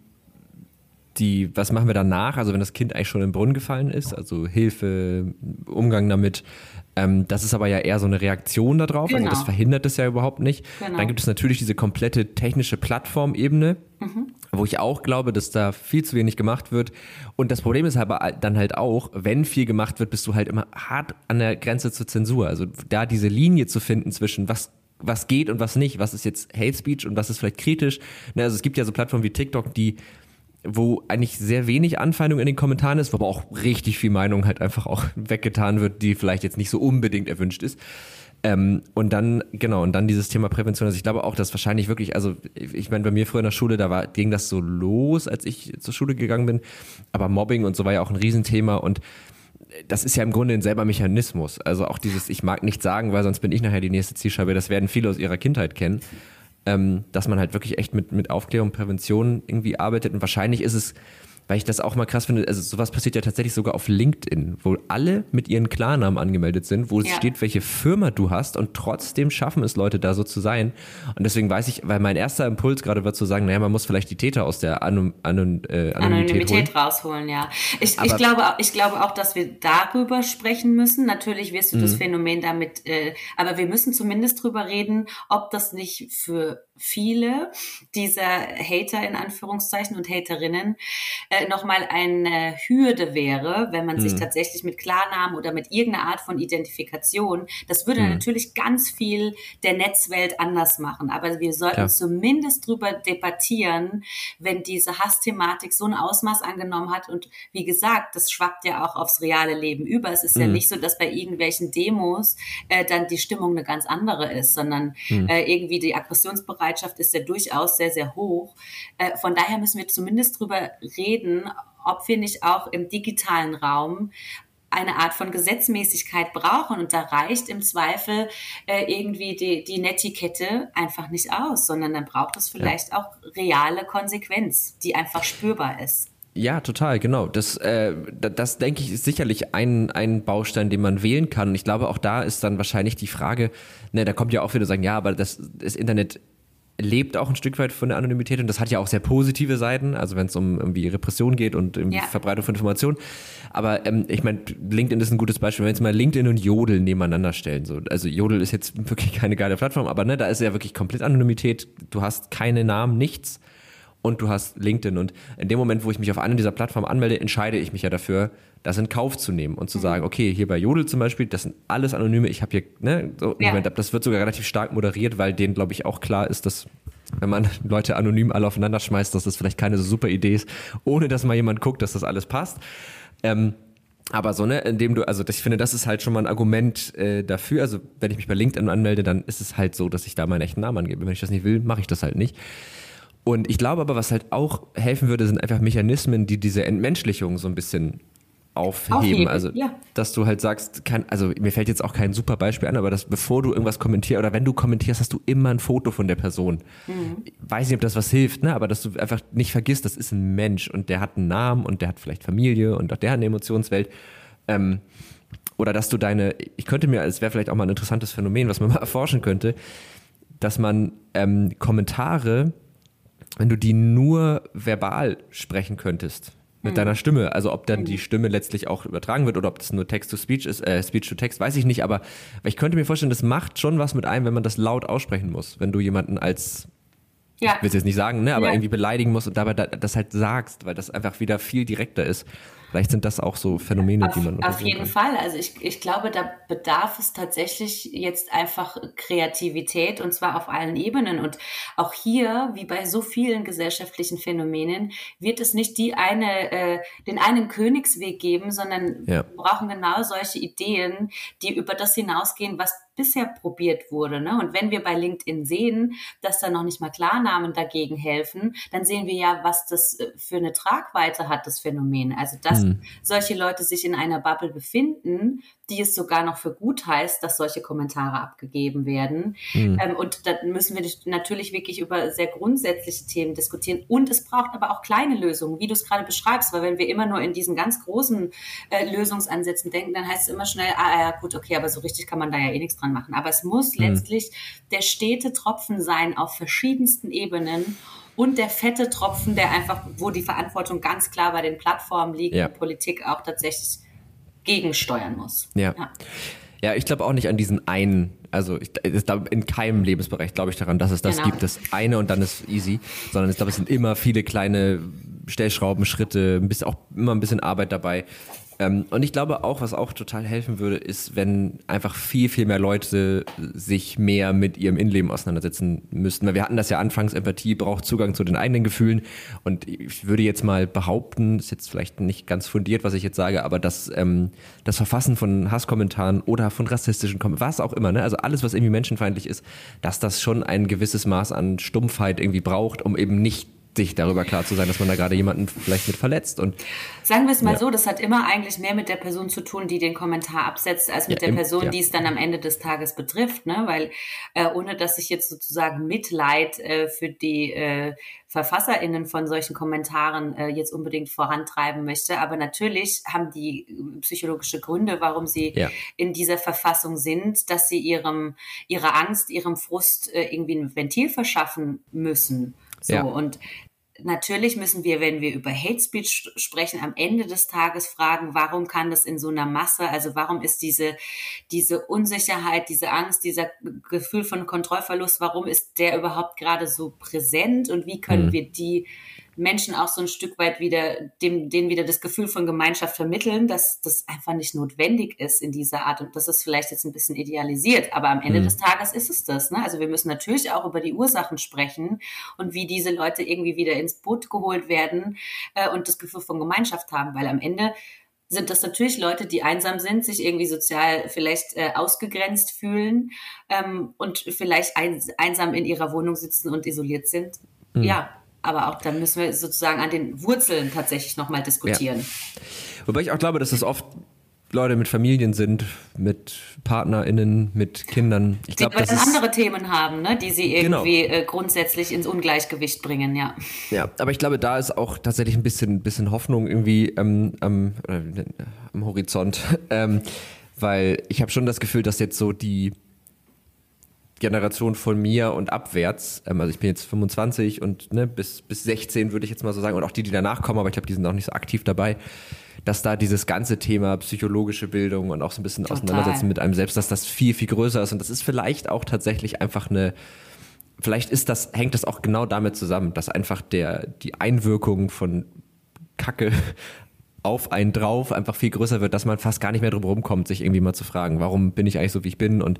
S3: die, was machen wir danach? Also wenn das Kind eigentlich schon im Brunnen gefallen ist, also Hilfe, Umgang damit. Ähm, das ist aber ja eher so eine Reaktion darauf. Genau. Also das genau. verhindert es ja überhaupt nicht. Genau. Dann gibt es natürlich diese komplette technische Plattformebene, mhm wo ich auch glaube, dass da viel zu wenig gemacht wird. Und das Problem ist aber dann halt auch, wenn viel gemacht wird, bist du halt immer hart an der Grenze zur Zensur. Also da diese Linie zu finden zwischen was was geht und was nicht, was ist jetzt Hate Speech und was ist vielleicht kritisch. Ne, also es gibt ja so Plattformen wie TikTok, die wo eigentlich sehr wenig Anfeindung in den Kommentaren ist, wo aber auch richtig viel Meinung halt einfach auch weggetan wird, die vielleicht jetzt nicht so unbedingt erwünscht ist. Ähm, und dann, genau, und dann dieses Thema Prävention. Also ich glaube auch, dass wahrscheinlich wirklich, also ich meine, bei mir früher in der Schule, da war, ging das so los, als ich zur Schule gegangen bin. Aber Mobbing und so war ja auch ein Riesenthema und das ist ja im Grunde ein selber Mechanismus. Also auch dieses, ich mag nicht sagen, weil sonst bin ich nachher die nächste Zielscheibe, das werden viele aus ihrer Kindheit kennen. Ähm, dass man halt wirklich echt mit, mit Aufklärung, Prävention irgendwie arbeitet. Und wahrscheinlich ist es weil ich das auch mal krass finde. Also sowas passiert ja tatsächlich sogar auf LinkedIn, wo alle mit ihren Klarnamen angemeldet sind, wo ja. es steht, welche Firma du hast und trotzdem schaffen es Leute da so zu sein. Und deswegen weiß ich, weil mein erster Impuls gerade war zu sagen, naja, man muss vielleicht die Täter aus der Anon Anon äh, Anonymität, Anonymität
S2: rausholen, ja. Ich, ich, glaube, ich glaube auch, dass wir darüber sprechen müssen. Natürlich wirst du das mhm. Phänomen damit, äh, aber wir müssen zumindest drüber reden, ob das nicht für viele dieser Hater in Anführungszeichen und Haterinnen äh, nochmal eine Hürde wäre, wenn man mhm. sich tatsächlich mit Klarnamen oder mit irgendeiner Art von Identifikation, das würde mhm. natürlich ganz viel der Netzwelt anders machen. Aber wir sollten ja. zumindest drüber debattieren, wenn diese Hassthematik so ein Ausmaß angenommen hat. Und wie gesagt, das schwappt ja auch aufs reale Leben über. Es ist mhm. ja nicht so, dass bei irgendwelchen Demos äh, dann die Stimmung eine ganz andere ist, sondern mhm. äh, irgendwie die Aggressionsbereitschaft Rufbereitschaft ist ja durchaus sehr, sehr hoch. Äh, von daher müssen wir zumindest drüber reden, ob wir nicht auch im digitalen Raum eine Art von Gesetzmäßigkeit brauchen. Und da reicht im Zweifel äh, irgendwie die, die Netiquette einfach nicht aus, sondern dann braucht es vielleicht ja. auch reale Konsequenz, die einfach spürbar ist.
S3: Ja, total, genau. Das, äh, das denke ich, ist sicherlich ein, ein Baustein, den man wählen kann. Und ich glaube, auch da ist dann wahrscheinlich die Frage, ne, da kommt ja auch wieder sagen, ja, aber das, das Internet lebt auch ein Stück weit von der Anonymität und das hat ja auch sehr positive Seiten, also wenn es um irgendwie Repression geht und irgendwie ja. Verbreitung von Informationen. Aber ähm, ich meine, LinkedIn ist ein gutes Beispiel, wenn wir jetzt mal LinkedIn und Jodel nebeneinander stellen. So. Also Jodel ist jetzt wirklich keine geile Plattform, aber ne, da ist ja wirklich komplett Anonymität. Du hast keine Namen, nichts und du hast LinkedIn. Und in dem Moment, wo ich mich auf eine dieser Plattformen anmelde, entscheide ich mich ja dafür, das in Kauf zu nehmen und zu mhm. sagen, okay, hier bei Jodel zum Beispiel, das sind alles Anonyme, ich habe hier, ne, so, ja. Moment, das wird sogar relativ stark moderiert, weil denen, glaube ich, auch klar ist, dass wenn man Leute anonym alle aufeinander schmeißt, dass das vielleicht keine so super Idee ist, ohne dass mal jemand guckt, dass das alles passt. Ähm, aber so, ne, indem du, also ich finde, das ist halt schon mal ein Argument äh, dafür. Also wenn ich mich bei LinkedIn anmelde, dann ist es halt so, dass ich da meinen echten Namen angebe. Wenn ich das nicht will, mache ich das halt nicht. Und ich glaube aber, was halt auch helfen würde, sind einfach Mechanismen, die diese Entmenschlichung so ein bisschen aufheben. aufheben also, ja. dass du halt sagst, kann, also mir fällt jetzt auch kein super Beispiel an, aber dass bevor du irgendwas kommentierst oder wenn du kommentierst, hast du immer ein Foto von der Person. Mhm. Weiß nicht, ob das was hilft, ne? aber dass du einfach nicht vergisst, das ist ein Mensch und der hat einen Namen und der hat vielleicht Familie und auch der hat eine Emotionswelt. Ähm, oder dass du deine, ich könnte mir, es wäre vielleicht auch mal ein interessantes Phänomen, was man mal erforschen könnte, dass man ähm, Kommentare wenn du die nur verbal sprechen könntest mit mhm. deiner Stimme, also ob dann die mhm. Stimme letztlich auch übertragen wird oder ob das nur Text-to-Speech ist, äh, Speech-to-Text, weiß ich nicht, aber ich könnte mir vorstellen, das macht schon was mit einem, wenn man das laut aussprechen muss, wenn du jemanden als ja. ich will es jetzt nicht sagen, ne, aber ja. irgendwie beleidigen musst und dabei das halt sagst, weil das einfach wieder viel direkter ist. Vielleicht sind das auch so Phänomene,
S2: auf,
S3: die man.
S2: Auf jeden kann. Fall. Also ich, ich glaube, da bedarf es tatsächlich jetzt einfach Kreativität und zwar auf allen Ebenen. Und auch hier, wie bei so vielen gesellschaftlichen Phänomenen, wird es nicht die eine, äh, den einen Königsweg geben, sondern ja. wir brauchen genau solche Ideen, die über das hinausgehen, was bisher probiert wurde. Ne? Und wenn wir bei LinkedIn sehen, dass da noch nicht mal Klarnamen dagegen helfen, dann sehen wir ja, was das äh, für eine Tragweite hat, das Phänomen. Also, dass mhm. solche Leute sich in einer Bubble befinden, die es sogar noch für gut heißt, dass solche Kommentare abgegeben werden. Mhm. Ähm, und da müssen wir natürlich wirklich über sehr grundsätzliche Themen diskutieren. Und es braucht aber auch kleine Lösungen, wie du es gerade beschreibst, weil wenn wir immer nur in diesen ganz großen äh, Lösungsansätzen denken, dann heißt es immer schnell, ah ja gut, okay, aber so richtig kann man da ja eh nichts dran machen. Aber es muss mhm. letztlich der stete Tropfen sein auf verschiedensten Ebenen und der fette Tropfen, der einfach, wo die Verantwortung ganz klar bei den Plattformen liegt, ja. Politik auch tatsächlich gegensteuern muss.
S3: Ja. ja. Ja, ich glaube auch nicht an diesen einen, also ich, in keinem Lebensbereich glaube ich daran, dass es das genau. gibt, das eine und dann ist easy, sondern ich glaube, es sind immer viele kleine Stellschrauben, Schritte, ein bisschen, auch immer ein bisschen Arbeit dabei. Ähm, und ich glaube auch, was auch total helfen würde, ist, wenn einfach viel, viel mehr Leute sich mehr mit ihrem Innenleben auseinandersetzen müssten. Weil wir hatten das ja anfangs, Empathie braucht Zugang zu den eigenen Gefühlen. Und ich würde jetzt mal behaupten, ist jetzt vielleicht nicht ganz fundiert, was ich jetzt sage, aber dass ähm, das Verfassen von Hasskommentaren oder von rassistischen Kommentaren, was auch immer, ne? also alles, was irgendwie menschenfeindlich ist, dass das schon ein gewisses Maß an Stumpfheit irgendwie braucht, um eben nicht sich darüber klar zu sein, dass man da gerade jemanden vielleicht mit verletzt. Und
S2: sagen wir es mal ja. so, das hat immer eigentlich mehr mit der Person zu tun, die den Kommentar absetzt, als mit ja, der Person, ja. die es dann am Ende des Tages betrifft. Ne? Weil äh, ohne dass ich jetzt sozusagen Mitleid äh, für die äh, VerfasserInnen von solchen Kommentaren äh, jetzt unbedingt vorantreiben möchte. Aber natürlich haben die äh, psychologische Gründe, warum sie ja. in dieser Verfassung sind, dass sie ihrem, ihrer Angst, ihrem Frust äh, irgendwie ein Ventil verschaffen müssen. So, ja. und natürlich müssen wir, wenn wir über Hate Speech sprechen, am Ende des Tages fragen, warum kann das in so einer Masse, also warum ist diese, diese Unsicherheit, diese Angst, dieser Gefühl von Kontrollverlust, warum ist der überhaupt gerade so präsent und wie können mhm. wir die Menschen auch so ein Stück weit wieder, dem, denen wieder das Gefühl von Gemeinschaft vermitteln, dass das einfach nicht notwendig ist in dieser Art. Und das ist vielleicht jetzt ein bisschen idealisiert, aber am Ende mhm. des Tages ist es das. Ne? Also wir müssen natürlich auch über die Ursachen sprechen und wie diese Leute irgendwie wieder ins Boot geholt werden äh, und das Gefühl von Gemeinschaft haben, weil am Ende sind das natürlich Leute, die einsam sind, sich irgendwie sozial vielleicht äh, ausgegrenzt fühlen ähm, und vielleicht ein, einsam in ihrer Wohnung sitzen und isoliert sind. Mhm. Ja, aber auch dann müssen wir sozusagen an den Wurzeln tatsächlich nochmal diskutieren. Ja.
S3: Wobei ich auch glaube, dass es oft Leute mit Familien sind, mit PartnerInnen, mit Kindern. Ich glaube,
S2: dass andere Themen haben, ne, die sie genau. irgendwie genau. äh, grundsätzlich ins Ungleichgewicht bringen, ja.
S3: Ja, aber ich glaube, da ist auch tatsächlich ein bisschen, bisschen Hoffnung irgendwie ähm, am, äh, am Horizont, ähm, weil ich habe schon das Gefühl, dass jetzt so die Generation von mir und abwärts, ähm, also ich bin jetzt 25 und ne, bis, bis 16 würde ich jetzt mal so sagen, und auch die, die danach kommen, aber ich glaube, die sind auch nicht so aktiv dabei, dass da dieses ganze Thema psychologische Bildung und auch so ein bisschen Total. auseinandersetzen mit einem selbst, dass das viel, viel größer ist. Und das ist vielleicht auch tatsächlich einfach eine, vielleicht ist das, hängt das auch genau damit zusammen, dass einfach der, die Einwirkung von Kacke auf einen drauf einfach viel größer wird, dass man fast gar nicht mehr drum rumkommt, sich irgendwie mal zu fragen, warum bin ich eigentlich so, wie ich bin und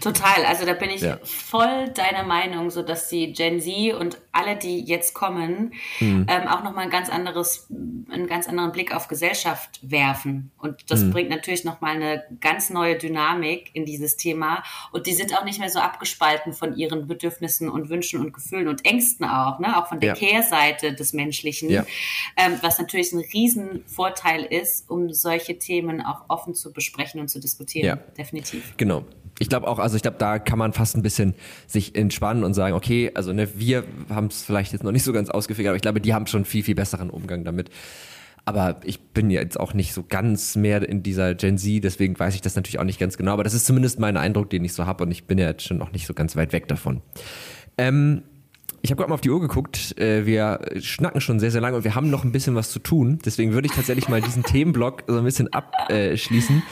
S2: Total, also da bin ich ja. voll deiner Meinung, so dass die Gen Z und alle, die jetzt kommen, mhm. ähm, auch nochmal ein ganz anderes, einen ganz anderen Blick auf Gesellschaft werfen. Und das mhm. bringt natürlich nochmal eine ganz neue Dynamik in dieses Thema. Und die sind auch nicht mehr so abgespalten von ihren Bedürfnissen und Wünschen und Gefühlen und Ängsten auch, ne? auch von der ja. Kehrseite des Menschlichen, ja. ähm, was natürlich ein Riesenvorteil ist, um solche Themen auch offen zu besprechen und zu diskutieren. Ja. Definitiv.
S3: Genau ich glaube auch, also ich glaube, da kann man fast ein bisschen sich entspannen und sagen, okay, also ne, wir haben es vielleicht jetzt noch nicht so ganz ausgefigert, aber ich glaube, die haben schon viel, viel besseren Umgang damit. Aber ich bin jetzt auch nicht so ganz mehr in dieser Gen Z, deswegen weiß ich das natürlich auch nicht ganz genau. Aber das ist zumindest mein Eindruck, den ich so habe und ich bin ja jetzt schon noch nicht so ganz weit weg davon. Ähm, ich habe gerade mal auf die Uhr geguckt. Äh, wir schnacken schon sehr, sehr lange und wir haben noch ein bisschen was zu tun. Deswegen würde ich tatsächlich mal diesen Themenblock so ein bisschen abschließen.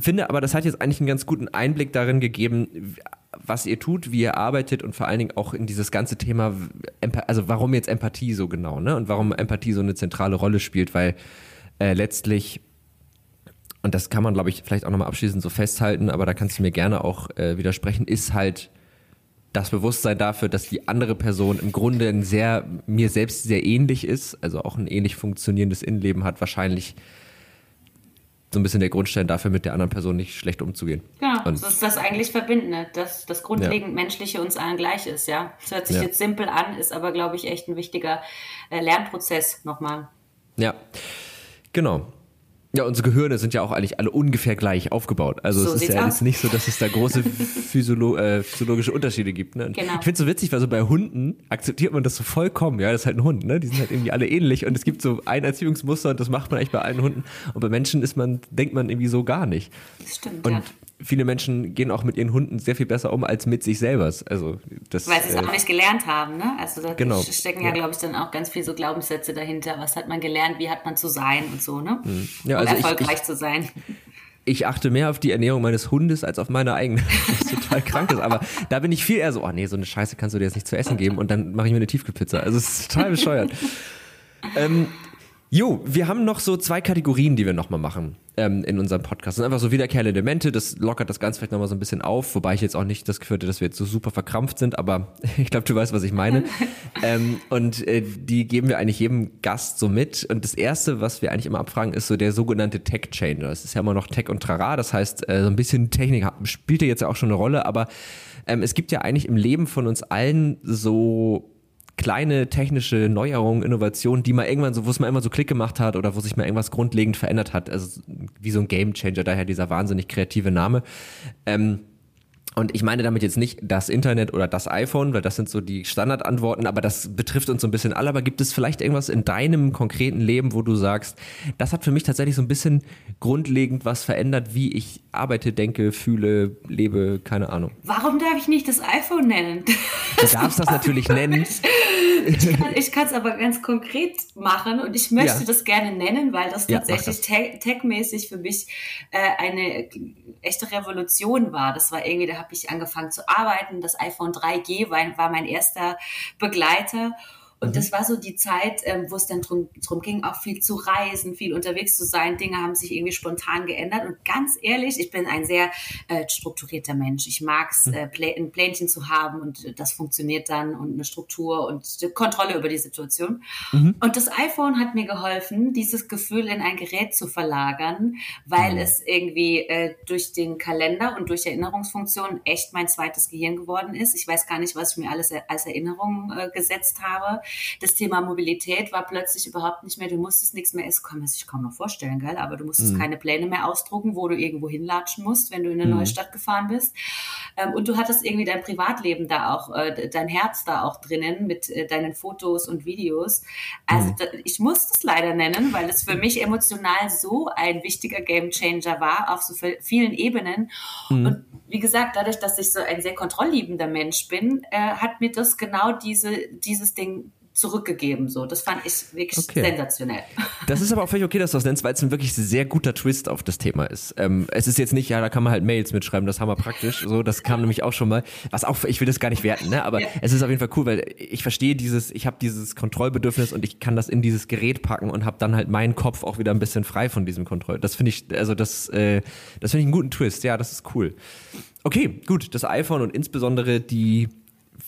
S3: Finde aber, das hat jetzt eigentlich einen ganz guten Einblick darin gegeben, was ihr tut, wie ihr arbeitet und vor allen Dingen auch in dieses ganze Thema, also warum jetzt Empathie so genau, ne? Und warum Empathie so eine zentrale Rolle spielt, weil äh, letztlich und das kann man, glaube ich, vielleicht auch nochmal abschließend so festhalten, aber da kannst du mir gerne auch äh, widersprechen, ist halt das Bewusstsein dafür, dass die andere Person im Grunde ein sehr, mir selbst sehr ähnlich ist, also auch ein ähnlich funktionierendes Innenleben hat, wahrscheinlich so ein bisschen der Grundstein dafür, mit der anderen Person nicht schlecht umzugehen.
S2: Genau, und das ist das eigentlich Verbindende, dass das grundlegend ja. Menschliche uns allen gleich ist, ja. Das hört sich ja. jetzt simpel an, ist aber, glaube ich, echt ein wichtiger äh, Lernprozess nochmal.
S3: Ja, genau. Ja, unsere Gehirne sind ja auch eigentlich alle ungefähr gleich aufgebaut. Also so es ist ja jetzt nicht so, dass es da große physiolo äh, physiologische Unterschiede gibt. Ne? Genau. Ich finde es so witzig, weil so bei Hunden akzeptiert man das so vollkommen. Ja, das ist halt ein Hund, ne? Die sind halt irgendwie alle ähnlich und es gibt so ein Erziehungsmuster und das macht man eigentlich bei allen Hunden. Und bei Menschen ist man, denkt man irgendwie so gar nicht.
S2: Das stimmt,
S3: und
S2: ja
S3: viele Menschen gehen auch mit ihren Hunden sehr viel besser um als mit sich selber. Also das,
S2: Weil sie es äh, auch nicht gelernt haben, ne? Also da genau. stecken ja, ja. glaube ich, dann auch ganz viele so Glaubenssätze dahinter. Was hat man gelernt, wie hat man zu sein und so, ne? Mhm. Ja, um also erfolgreich ich, ich, zu sein.
S3: Ich achte mehr auf die Ernährung meines Hundes als auf meine eigene, was total krank ist. Aber da bin ich viel eher so, oh nee, so eine Scheiße kannst du dir jetzt nicht zu essen geben und dann mache ich mir eine Tiefkühlpizza. Also es ist total bescheuert. ähm, Jo, wir haben noch so zwei Kategorien, die wir nochmal machen ähm, in unserem Podcast. Das sind einfach so wiederkehrende Elemente, das lockert das Ganze vielleicht nochmal so ein bisschen auf, wobei ich jetzt auch nicht das Gefühl hatte, dass wir jetzt so super verkrampft sind, aber ich glaube, du weißt, was ich meine. ähm, und äh, die geben wir eigentlich jedem Gast so mit. Und das Erste, was wir eigentlich immer abfragen, ist so der sogenannte Tech-Changer. Das ist ja immer noch Tech und Trara, das heißt, äh, so ein bisschen Technik spielt ja jetzt ja auch schon eine Rolle, aber ähm, es gibt ja eigentlich im Leben von uns allen so kleine technische Neuerungen, Innovationen, die mal irgendwann so, wo es mal immer so Klick gemacht hat oder wo sich mal irgendwas grundlegend verändert hat. Also wie so ein Game Changer, daher dieser wahnsinnig kreative Name. Ähm, und ich meine damit jetzt nicht das Internet oder das iPhone, weil das sind so die Standardantworten, aber das betrifft uns so ein bisschen alle. Aber gibt es vielleicht irgendwas in deinem konkreten Leben, wo du sagst, das hat für mich tatsächlich so ein bisschen grundlegend was verändert, wie ich arbeite, denke, fühle, lebe, keine Ahnung.
S2: Warum darf ich nicht das iPhone nennen?
S3: Du darfst das natürlich nennen.
S2: Ich kann es aber ganz konkret machen und ich möchte ja. das gerne nennen, weil das tatsächlich tech-mäßig für mich äh, eine echte Revolution war. Das war irgendwie, da habe ich angefangen zu arbeiten. Das iPhone 3G war, war mein erster Begleiter. Und mhm. das war so die Zeit, ähm, wo es dann drum, drum ging, auch viel zu reisen, viel unterwegs zu sein. Dinge haben sich irgendwie spontan geändert. Und ganz ehrlich, ich bin ein sehr äh, strukturierter Mensch. Ich mag es, mhm. äh, ein Plänchen zu haben und das funktioniert dann und eine Struktur und Kontrolle über die Situation. Mhm. Und das iPhone hat mir geholfen, dieses Gefühl in ein Gerät zu verlagern, weil mhm. es irgendwie äh, durch den Kalender und durch Erinnerungsfunktionen echt mein zweites Gehirn geworden ist. Ich weiß gar nicht, was ich mir alles als Erinnerung äh, gesetzt habe das Thema Mobilität war plötzlich überhaupt nicht mehr, du musstest nichts mehr, es kann man sich kaum noch vorstellen, gell? aber du musstest mhm. keine Pläne mehr ausdrucken, wo du irgendwo hinlatschen musst, wenn du in eine mhm. neue Stadt gefahren bist. Ähm, und du hattest irgendwie dein Privatleben da auch, äh, dein Herz da auch drinnen mit äh, deinen Fotos und Videos. Also mhm. da, ich muss das leider nennen, weil es für mich emotional so ein wichtiger Gamechanger war auf so vielen Ebenen. Mhm. Und wie gesagt, dadurch, dass ich so ein sehr kontrollliebender Mensch bin, äh, hat mir das genau diese, dieses Ding zurückgegeben. So, das fand ich wirklich okay. sensationell.
S3: Das ist aber auch völlig okay, dass du das nennst, weil es ein wirklich sehr guter Twist auf das Thema ist. Ähm, es ist jetzt nicht, ja, da kann man halt Mails mitschreiben, das haben wir praktisch. So, das kam nämlich auch schon mal. Was auch, ich will das gar nicht werten, ne? Aber ja. es ist auf jeden Fall cool, weil ich verstehe dieses, ich habe dieses Kontrollbedürfnis und ich kann das in dieses Gerät packen und habe dann halt meinen Kopf auch wieder ein bisschen frei von diesem Kontroll. Das finde ich, also das, äh, das finde ich einen guten Twist. Ja, das ist cool. Okay, gut. Das iPhone und insbesondere die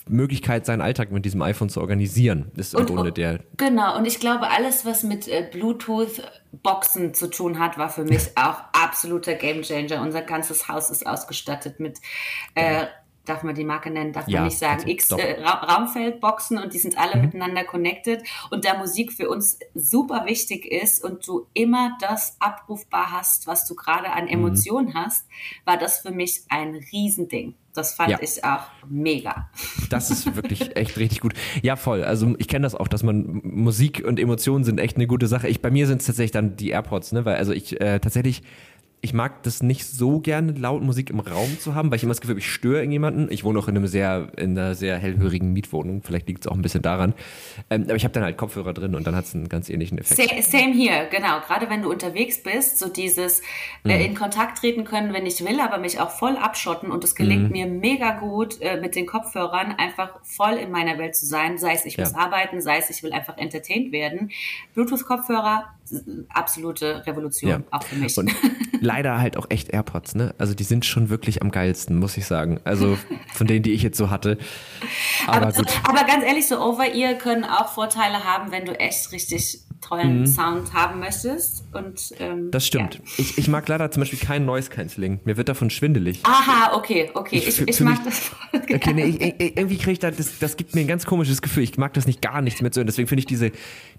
S3: Möglichkeit, seinen Alltag mit diesem iPhone zu organisieren, ist im und, Grunde der.
S2: Genau, und ich glaube, alles, was mit äh, Bluetooth-Boxen zu tun hat, war für mich auch absoluter Gamechanger. Unser ganzes Haus ist ausgestattet mit äh, darf man die Marke nennen, darf ja, man nicht sagen, X äh, Ra Raumfeldboxen und die sind alle mhm. miteinander connected und da Musik für uns super wichtig ist und du immer das abrufbar hast, was du gerade an mhm. Emotionen mhm. hast, war das für mich ein Riesending. Das fand ja. ich auch mega.
S3: Das ist wirklich echt richtig gut. Ja, voll. Also ich kenne das auch, dass man Musik und Emotionen sind echt eine gute Sache. Ich, bei mir sind es tatsächlich dann die AirPods, ne? Weil also ich äh, tatsächlich ich mag das nicht so gerne, laut Musik im Raum zu haben, weil ich immer das Gefühl habe, ich störe irgendjemanden. Ich wohne auch in einem sehr, in einer sehr hellhörigen Mietwohnung. Vielleicht liegt es auch ein bisschen daran. Ähm, aber ich habe dann halt Kopfhörer drin und dann hat es einen ganz ähnlichen Effekt.
S2: Same hier, genau. Gerade wenn du unterwegs bist, so dieses äh, mhm. in Kontakt treten können, wenn ich will, aber mich auch voll abschotten und es gelingt mhm. mir mega gut, äh, mit den Kopfhörern einfach voll in meiner Welt zu sein. Sei es, ich ja. muss arbeiten, sei es, ich will einfach entertained werden. Bluetooth-Kopfhörer absolute Revolution, ja. auch für mich.
S3: Und leider halt auch echt AirPods, ne? Also die sind schon wirklich am geilsten, muss ich sagen. Also von denen, die ich jetzt so hatte.
S2: Aber, aber, gut. aber ganz ehrlich, so Over-Ear können auch Vorteile haben, wenn du echt richtig tollen mhm. Sound haben möchtest. Und, ähm,
S3: das stimmt. Ja. Ich, ich mag leider zum Beispiel kein Noise Cancelling. Mir wird davon schwindelig.
S2: Aha, okay, okay. Ich, ich, ich mag mich, das
S3: voll okay, nee, ich, irgendwie kriege ich da, das, das gibt mir ein ganz komisches Gefühl. Ich mag das nicht gar nichts mit so. Und deswegen finde ich diese,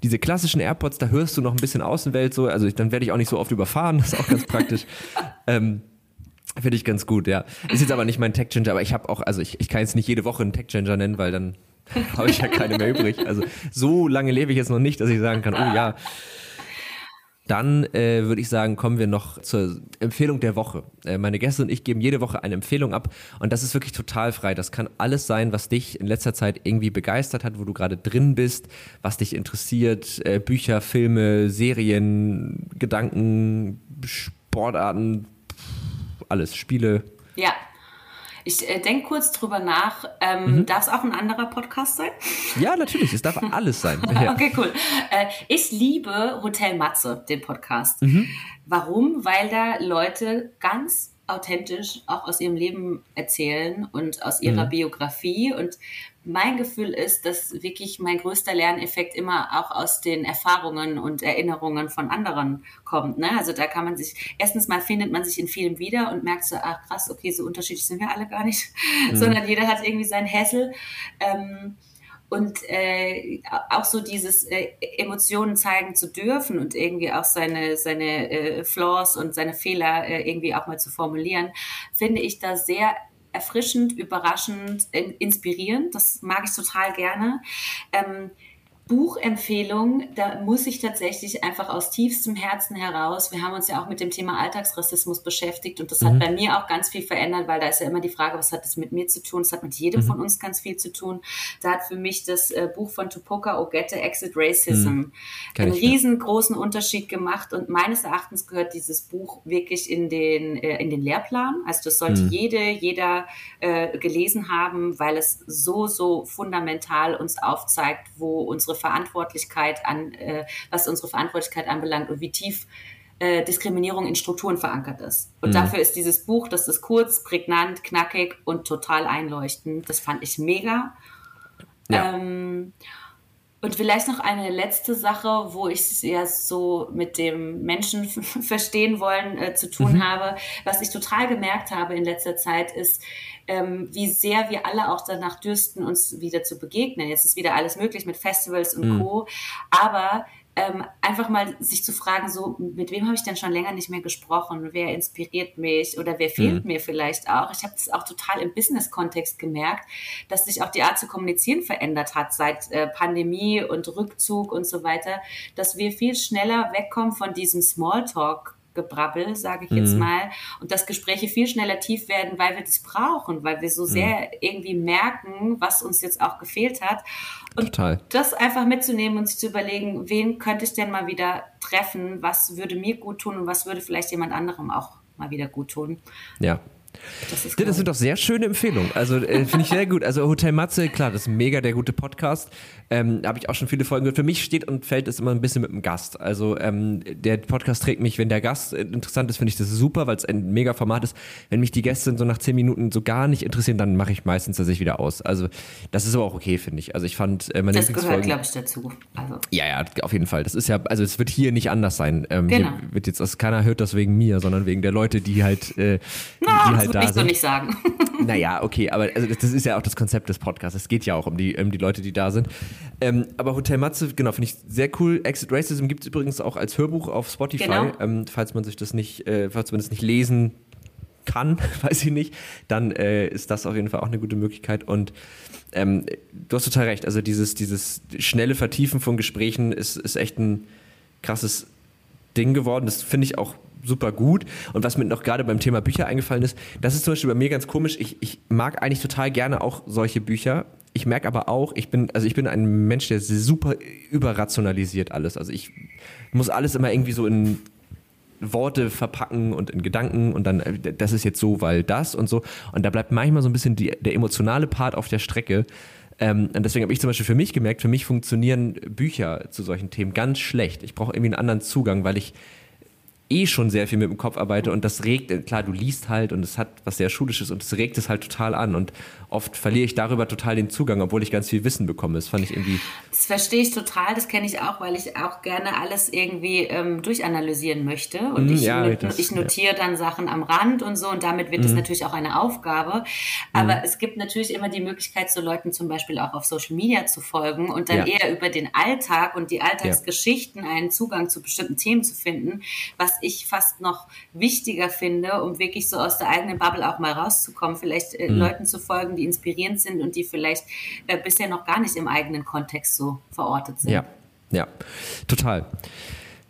S3: diese klassischen AirPods, da hörst du noch ein bisschen Außenwelt so. Also dann werde ich auch nicht so oft überfahren. Das ist auch ganz praktisch. ähm, Finde ich ganz gut, ja. Ist jetzt aber nicht mein Tech Changer, aber ich habe auch, also ich, ich kann jetzt nicht jede Woche einen Tech Changer nennen, weil dann habe ich ja keine mehr übrig. Also so lange lebe ich jetzt noch nicht, dass ich sagen kann, oh ja. Dann äh, würde ich sagen, kommen wir noch zur Empfehlung der Woche. Äh, meine Gäste und ich geben jede Woche eine Empfehlung ab und das ist wirklich total frei. Das kann alles sein, was dich in letzter Zeit irgendwie begeistert hat, wo du gerade drin bist, was dich interessiert. Äh, Bücher, Filme, Serien, Gedanken, Sportarten, alles, Spiele.
S2: Ja, ich äh, denke kurz drüber nach. Ähm, mhm. Darf es auch ein anderer Podcast sein?
S3: Ja, natürlich. Es darf alles sein.
S2: Ja. okay, cool. Äh, ich liebe Hotel Matze, den Podcast. Mhm. Warum? Weil da Leute ganz authentisch auch aus ihrem Leben erzählen und aus ihrer mhm. Biografie. Und mein Gefühl ist, dass wirklich mein größter Lerneffekt immer auch aus den Erfahrungen und Erinnerungen von anderen kommt. Ne? Also da kann man sich, erstens mal findet man sich in vielem wieder und merkt so, ach krass, okay, so unterschiedlich sind wir alle gar nicht, mhm. sondern jeder hat irgendwie seinen Hässel. Ähm, und äh, auch so dieses äh, Emotionen zeigen zu dürfen und irgendwie auch seine seine äh, Flaws und seine Fehler äh, irgendwie auch mal zu formulieren, finde ich da sehr erfrischend, überraschend, inspirierend. Das mag ich total gerne. Ähm, Buchempfehlung, da muss ich tatsächlich einfach aus tiefstem Herzen heraus, wir haben uns ja auch mit dem Thema Alltagsrassismus beschäftigt und das mhm. hat bei mir auch ganz viel verändert, weil da ist ja immer die Frage, was hat das mit mir zu tun? Das hat mit jedem mhm. von uns ganz viel zu tun. Da hat für mich das äh, Buch von Tupoka Ogette, Exit Racism, mhm. einen riesengroßen. Unterschied gemacht und meines Erachtens gehört dieses Buch wirklich in den, äh, in den Lehrplan. Also das sollte mhm. jede, jeder äh, gelesen haben, weil es so, so fundamental uns aufzeigt, wo unsere Verantwortlichkeit an, äh, was unsere Verantwortlichkeit anbelangt und wie tief äh, Diskriminierung in Strukturen verankert ist. Und mhm. dafür ist dieses Buch, das ist kurz, prägnant, knackig und total einleuchtend. Das fand ich mega. Ja. Ähm, und vielleicht noch eine letzte Sache, wo ich es ja so mit dem Menschen verstehen wollen äh, zu tun mhm. habe. Was ich total gemerkt habe in letzter Zeit ist, ähm, wie sehr wir alle auch danach dürsten, uns wieder zu begegnen. Jetzt ist wieder alles möglich mit Festivals und mhm. Co. Aber ähm, einfach mal sich zu fragen, so mit wem habe ich denn schon länger nicht mehr gesprochen? Wer inspiriert mich oder wer fehlt mhm. mir vielleicht auch? Ich habe das auch total im Business-Kontext gemerkt, dass sich auch die Art zu kommunizieren verändert hat seit äh, Pandemie und Rückzug und so weiter, dass wir viel schneller wegkommen von diesem Smalltalk Gebrabbel, sage ich jetzt mhm. mal, und dass Gespräche viel schneller tief werden, weil wir das brauchen, weil wir so mhm. sehr irgendwie merken, was uns jetzt auch gefehlt hat. Und Total. das einfach mitzunehmen und sich zu überlegen, wen könnte ich denn mal wieder treffen, was würde mir gut tun und was würde vielleicht jemand anderem auch mal wieder gut tun.
S3: Ja, das, ist das sind doch sehr schöne Empfehlungen. Also äh, finde ich sehr gut. Also Hotel Matze, klar, das ist mega der gute Podcast. Ähm, habe ich auch schon viele Folgen gehört. Für mich steht und fällt es immer ein bisschen mit dem Gast. Also ähm, der Podcast trägt mich, wenn der Gast interessant ist, finde ich das super, weil es ein mega Format ist. Wenn mich die Gäste so nach zehn Minuten so gar nicht interessieren, dann mache ich meistens tatsächlich wieder aus. Also das ist aber auch okay, finde ich. Also ich fand
S2: äh, meine Das gehört, glaube ich, dazu.
S3: Also. Ja, ja, auf jeden Fall. Das ist ja, also es wird hier nicht anders sein. Ähm, genau. Wird jetzt, also keiner hört das wegen mir, sondern wegen der Leute, die halt, äh,
S2: Na, die halt da sind. Das würde ich so nicht sagen.
S3: Naja, okay, aber also das, das, ist ja auch das Konzept des Podcasts. Es geht ja auch um die, um die Leute, die da sind. Ähm, aber Hotel Matze, genau, finde ich sehr cool. Exit Racism gibt es übrigens auch als Hörbuch auf Spotify, genau. ähm, falls man sich das nicht, äh, falls man das nicht lesen kann, weiß ich nicht, dann äh, ist das auf jeden Fall auch eine gute Möglichkeit. Und ähm, du hast total recht. Also dieses, dieses schnelle Vertiefen von Gesprächen ist, ist echt ein krasses Ding geworden. Das finde ich auch super gut. Und was mir noch gerade beim Thema Bücher eingefallen ist, das ist zum Beispiel bei mir ganz komisch. Ich, ich mag eigentlich total gerne auch solche Bücher. Ich merke aber auch, ich bin, also ich bin ein Mensch, der super überrationalisiert alles. Also ich muss alles immer irgendwie so in Worte verpacken und in Gedanken und dann, äh, das ist jetzt so, weil das und so. Und da bleibt manchmal so ein bisschen die, der emotionale Part auf der Strecke. Ähm, und deswegen habe ich zum Beispiel für mich gemerkt, für mich funktionieren Bücher zu solchen Themen ganz schlecht. Ich brauche irgendwie einen anderen Zugang, weil ich eh schon sehr viel mit dem Kopf arbeite und das regt, klar, du liest halt und es hat was sehr Schulisches und es regt es halt total an und oft verliere ich darüber total den Zugang, obwohl ich ganz viel Wissen bekomme. Das fand ich irgendwie.
S2: Das verstehe ich total, das kenne ich auch, weil ich auch gerne alles irgendwie ähm, durchanalysieren möchte und mm, ich, ja, das, ich notiere ja. dann Sachen am Rand und so und damit wird es mm. natürlich auch eine Aufgabe. Aber mm. es gibt natürlich immer die Möglichkeit, so Leuten zum Beispiel auch auf Social Media zu folgen und dann ja. eher über den Alltag und die Alltagsgeschichten einen Zugang zu bestimmten Themen zu finden, was ich fast noch wichtiger finde, um wirklich so aus der eigenen Bubble auch mal rauszukommen, vielleicht äh, mhm. Leuten zu folgen, die inspirierend sind und die vielleicht äh, bisher noch gar nicht im eigenen Kontext so verortet sind.
S3: Ja, ja, total.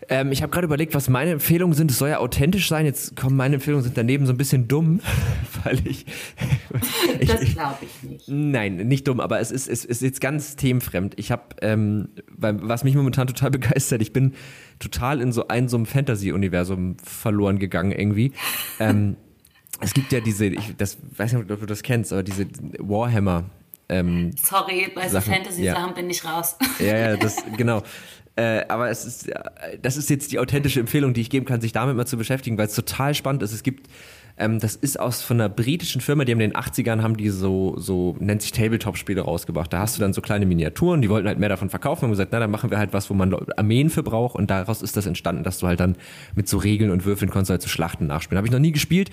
S3: Ähm, ich habe gerade überlegt, was meine Empfehlungen sind. Es soll ja authentisch sein. Jetzt kommen meine Empfehlungen sind daneben so ein bisschen dumm, weil ich.
S2: ich das glaube ich nicht.
S3: Nein, nicht dumm, aber es ist, es ist jetzt ganz themenfremd. Ich habe, ähm, was mich momentan total begeistert, ich bin total in so ein so einem Fantasy-Universum verloren gegangen irgendwie. ähm, es gibt ja diese, ich das, weiß nicht, ob du das kennst, aber diese Warhammer.
S2: Ähm, Sorry, bei so Fantasy-Sachen ja. bin ich raus.
S3: Ja, ja, das, genau. Äh, aber es ist, das ist jetzt die authentische Empfehlung, die ich geben kann, sich damit mal zu beschäftigen, weil es total spannend ist. Es gibt ähm, das ist aus von einer britischen Firma, die haben in den 80ern haben die so, so nennt sich Tabletop-Spiele rausgebracht. Da hast du dann so kleine Miniaturen, die wollten halt mehr davon verkaufen und gesagt, na, dann machen wir halt was, wo man Armeen für braucht und daraus ist das entstanden, dass du halt dann mit so Regeln und Würfeln konntest halt so Schlachten nachspielen. Habe ich noch nie gespielt,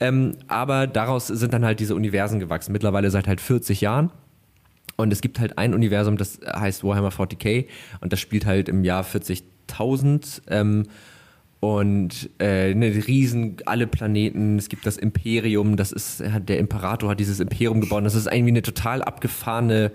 S3: ähm, aber daraus sind dann halt diese Universen gewachsen. Mittlerweile seit halt 40 Jahren. Und es gibt halt ein Universum, das heißt Warhammer 40k und das spielt halt im Jahr 40.000. Ähm, und äh, eine riesen, alle Planeten, es gibt das Imperium, das ist, der Imperator hat dieses Imperium gebaut. Das ist irgendwie eine total abgefahrene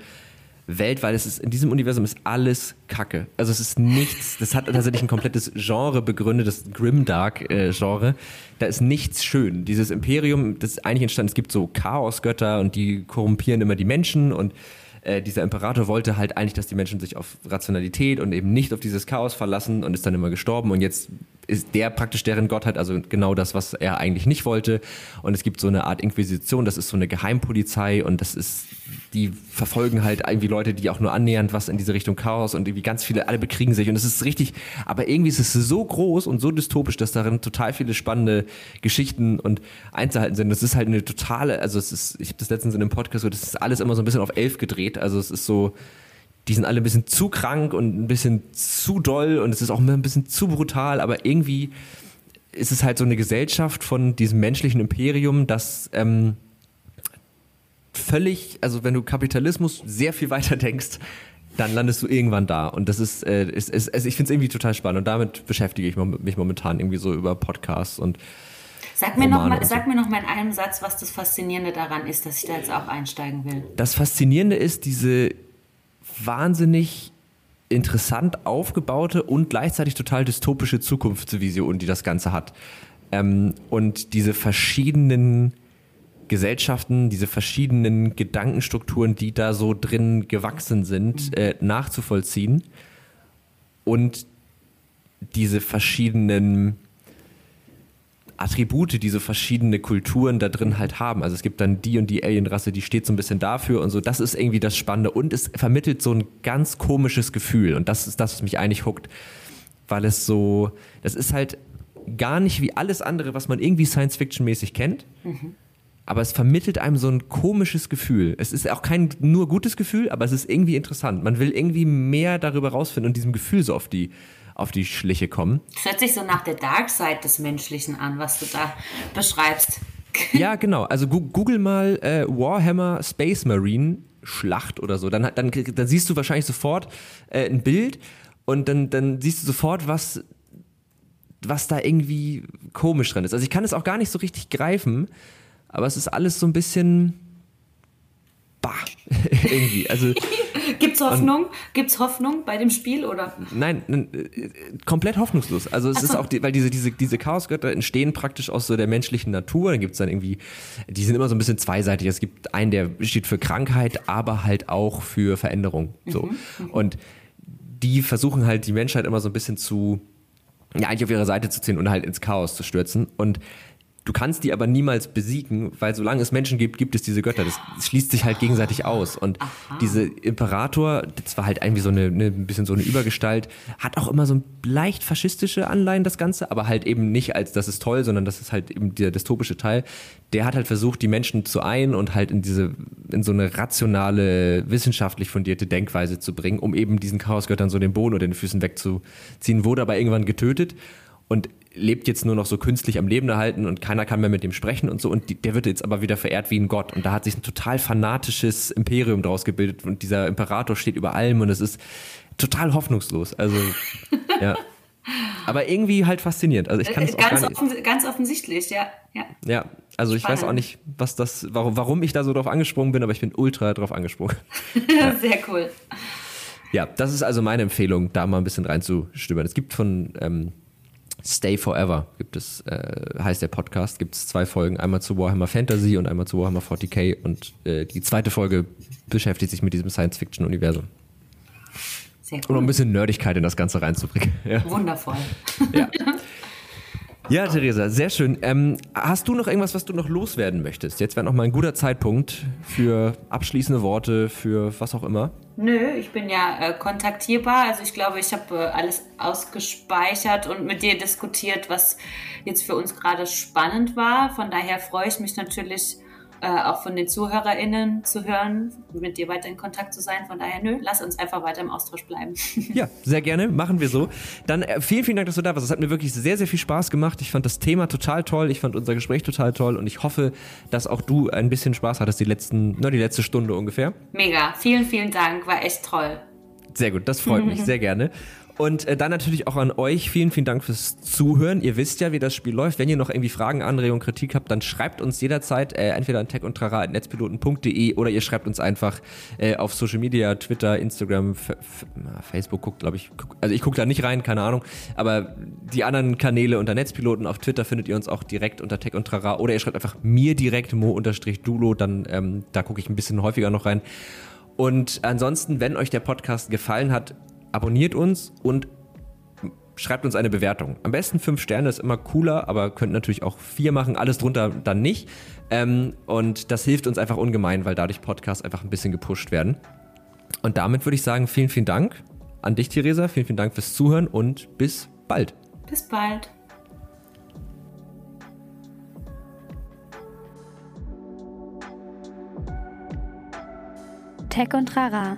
S3: Welt, weil es ist, in diesem Universum ist alles Kacke. Also es ist nichts, das hat tatsächlich ein komplettes Genre begründet, das Grimdark-Genre. Äh, da ist nichts schön. Dieses Imperium, das ist eigentlich entstanden, es gibt so Chaosgötter und die korrumpieren immer die Menschen und äh, dieser Imperator wollte halt eigentlich, dass die Menschen sich auf Rationalität und eben nicht auf dieses Chaos verlassen und ist dann immer gestorben und jetzt ist der praktisch deren Gottheit, also genau das, was er eigentlich nicht wollte. Und es gibt so eine Art Inquisition, das ist so eine Geheimpolizei und das ist, die verfolgen halt irgendwie Leute, die auch nur annähernd was in diese Richtung Chaos und irgendwie ganz viele, alle bekriegen sich und es ist richtig, aber irgendwie ist es so groß und so dystopisch, dass darin total viele spannende Geschichten und Einzelheiten sind. Das ist halt eine totale, also es ist, ich habe das letztens in einem Podcast gehört, das ist alles immer so ein bisschen auf elf gedreht, also es ist so, die sind alle ein bisschen zu krank und ein bisschen zu doll und es ist auch ein bisschen zu brutal, aber irgendwie ist es halt so eine Gesellschaft von diesem menschlichen Imperium, das ähm, völlig, also wenn du Kapitalismus sehr viel weiter denkst, dann landest du irgendwann da. Und das ist, äh, ist, ist also ich finde es irgendwie total spannend und damit beschäftige ich mich momentan irgendwie so über Podcasts und
S2: Sag mir, noch mal, sag mir noch mal in einem Satz, was das Faszinierende daran ist, dass ich da jetzt auch einsteigen will.
S3: Das Faszinierende ist diese wahnsinnig interessant aufgebaute und gleichzeitig total dystopische Zukunftsvision, die das Ganze hat. Ähm, und diese verschiedenen Gesellschaften, diese verschiedenen Gedankenstrukturen, die da so drin gewachsen sind, äh, nachzuvollziehen und diese verschiedenen Attribute, die so verschiedene Kulturen da drin halt haben. Also es gibt dann die und die Alienrasse, die steht so ein bisschen dafür und so. Das ist irgendwie das Spannende und es vermittelt so ein ganz komisches Gefühl und das ist das, was mich eigentlich huckt, weil es so, das ist halt gar nicht wie alles andere, was man irgendwie Science-Fiction-mäßig kennt. Mhm. Aber es vermittelt einem so ein komisches Gefühl. Es ist auch kein nur gutes Gefühl, aber es ist irgendwie interessant. Man will irgendwie mehr darüber rausfinden und diesem Gefühl so auf die, auf die Schliche kommen.
S2: Das hört sich so nach der Dark Side des Menschlichen an, was du da beschreibst.
S3: Ja, genau. Also google mal äh, Warhammer Space Marine Schlacht oder so. Dann, dann, dann siehst du wahrscheinlich sofort äh, ein Bild und dann, dann siehst du sofort, was, was da irgendwie komisch drin ist. Also ich kann es auch gar nicht so richtig greifen, aber es ist alles so ein bisschen bah, irgendwie. Also
S2: Gibt's Hoffnung? Und, Gibt's Hoffnung bei dem Spiel oder?
S3: Nein, äh, komplett hoffnungslos. Also es so. ist auch, die, weil diese, diese, diese Chaosgötter entstehen praktisch aus so der menschlichen Natur. Dann gibt's dann irgendwie, die sind immer so ein bisschen zweiseitig. Es gibt einen, der steht für Krankheit, aber halt auch für Veränderung. So. Mhm, mhm. Und die versuchen halt die Menschheit immer so ein bisschen zu, ja, eigentlich auf ihre Seite zu ziehen und halt ins Chaos zu stürzen. Und Du kannst die aber niemals besiegen, weil solange es Menschen gibt, gibt es diese Götter. Das schließt sich halt gegenseitig aus. Und Aha. diese Imperator, das war halt irgendwie so eine, eine, ein bisschen so eine Übergestalt, hat auch immer so ein leicht faschistische Anleihen, das Ganze, aber halt eben nicht als das ist toll, sondern das ist halt eben der dystopische Teil. Der hat halt versucht, die Menschen zu ein und halt in diese, in so eine rationale, wissenschaftlich fundierte Denkweise zu bringen, um eben diesen Chaosgöttern so den Boden oder den Füßen wegzuziehen, wurde aber irgendwann getötet. Und lebt jetzt nur noch so künstlich am Leben erhalten und keiner kann mehr mit dem sprechen und so. Und die, der wird jetzt aber wieder verehrt wie ein Gott. Und da hat sich ein total fanatisches Imperium draus gebildet und dieser Imperator steht über allem und es ist total hoffnungslos. Also, ja. Aber irgendwie halt faszinierend. Also ich kann es
S2: äh, ganz, offen, ganz offensichtlich, ja.
S3: Ja, ja also ich weiß auch nicht, was das, warum, warum ich da so drauf angesprungen bin, aber ich bin ultra drauf angesprungen.
S2: ja. Sehr cool.
S3: Ja, das ist also meine Empfehlung, da mal ein bisschen reinzustimmen. Es gibt von ähm, Stay Forever gibt es, äh, heißt der Podcast, gibt es zwei Folgen, einmal zu Warhammer Fantasy und einmal zu Warhammer 40k und äh, die zweite Folge beschäftigt sich mit diesem Science-Fiction-Universum. Sehr cool. Um ein bisschen Nerdigkeit in das Ganze reinzubringen.
S2: Ja. Wundervoll.
S3: Ja. Ja, Theresa, sehr schön. Ähm, hast du noch irgendwas, was du noch loswerden möchtest? Jetzt wäre noch mal ein guter Zeitpunkt für abschließende Worte, für was auch immer.
S2: Nö, ich bin ja äh, kontaktierbar. Also ich glaube, ich habe äh, alles ausgespeichert und mit dir diskutiert, was jetzt für uns gerade spannend war. Von daher freue ich mich natürlich äh, auch von den ZuhörerInnen zu hören, mit dir weiter in Kontakt zu sein. Von daher, nö, lass uns einfach weiter im Austausch bleiben.
S3: Ja, sehr gerne, machen wir so. Dann äh, vielen, vielen Dank, dass du da warst. Es hat mir wirklich sehr, sehr viel Spaß gemacht. Ich fand das Thema total toll. Ich fand unser Gespräch total toll und ich hoffe, dass auch du ein bisschen Spaß hattest, die, letzten, na, die letzte Stunde ungefähr.
S2: Mega, vielen, vielen Dank, war echt toll.
S3: Sehr gut, das freut mich sehr gerne. Und äh, dann natürlich auch an euch vielen, vielen Dank fürs Zuhören. Ihr wisst ja, wie das Spiel läuft. Wenn ihr noch irgendwie Fragen, Anregungen, Kritik habt, dann schreibt uns jederzeit äh, entweder an techundtrara.netzpiloten.de oder ihr schreibt uns einfach äh, auf Social Media, Twitter, Instagram, Facebook guckt, glaube ich. Guck, also ich gucke da nicht rein, keine Ahnung. Aber die anderen Kanäle unter Netzpiloten auf Twitter findet ihr uns auch direkt unter Tech und Trara oder ihr schreibt einfach mir direkt mo-dulo, dann ähm, da gucke ich ein bisschen häufiger noch rein. Und ansonsten, wenn euch der Podcast gefallen hat, abonniert uns und schreibt uns eine Bewertung. Am besten fünf Sterne ist immer cooler, aber könnt natürlich auch vier machen, alles drunter dann nicht. Ähm, und das hilft uns einfach ungemein, weil dadurch Podcasts einfach ein bisschen gepusht werden. Und damit würde ich sagen, vielen, vielen Dank an dich, Theresa. Vielen, vielen Dank fürs Zuhören und bis bald.
S2: Bis bald.
S1: Tech und Rara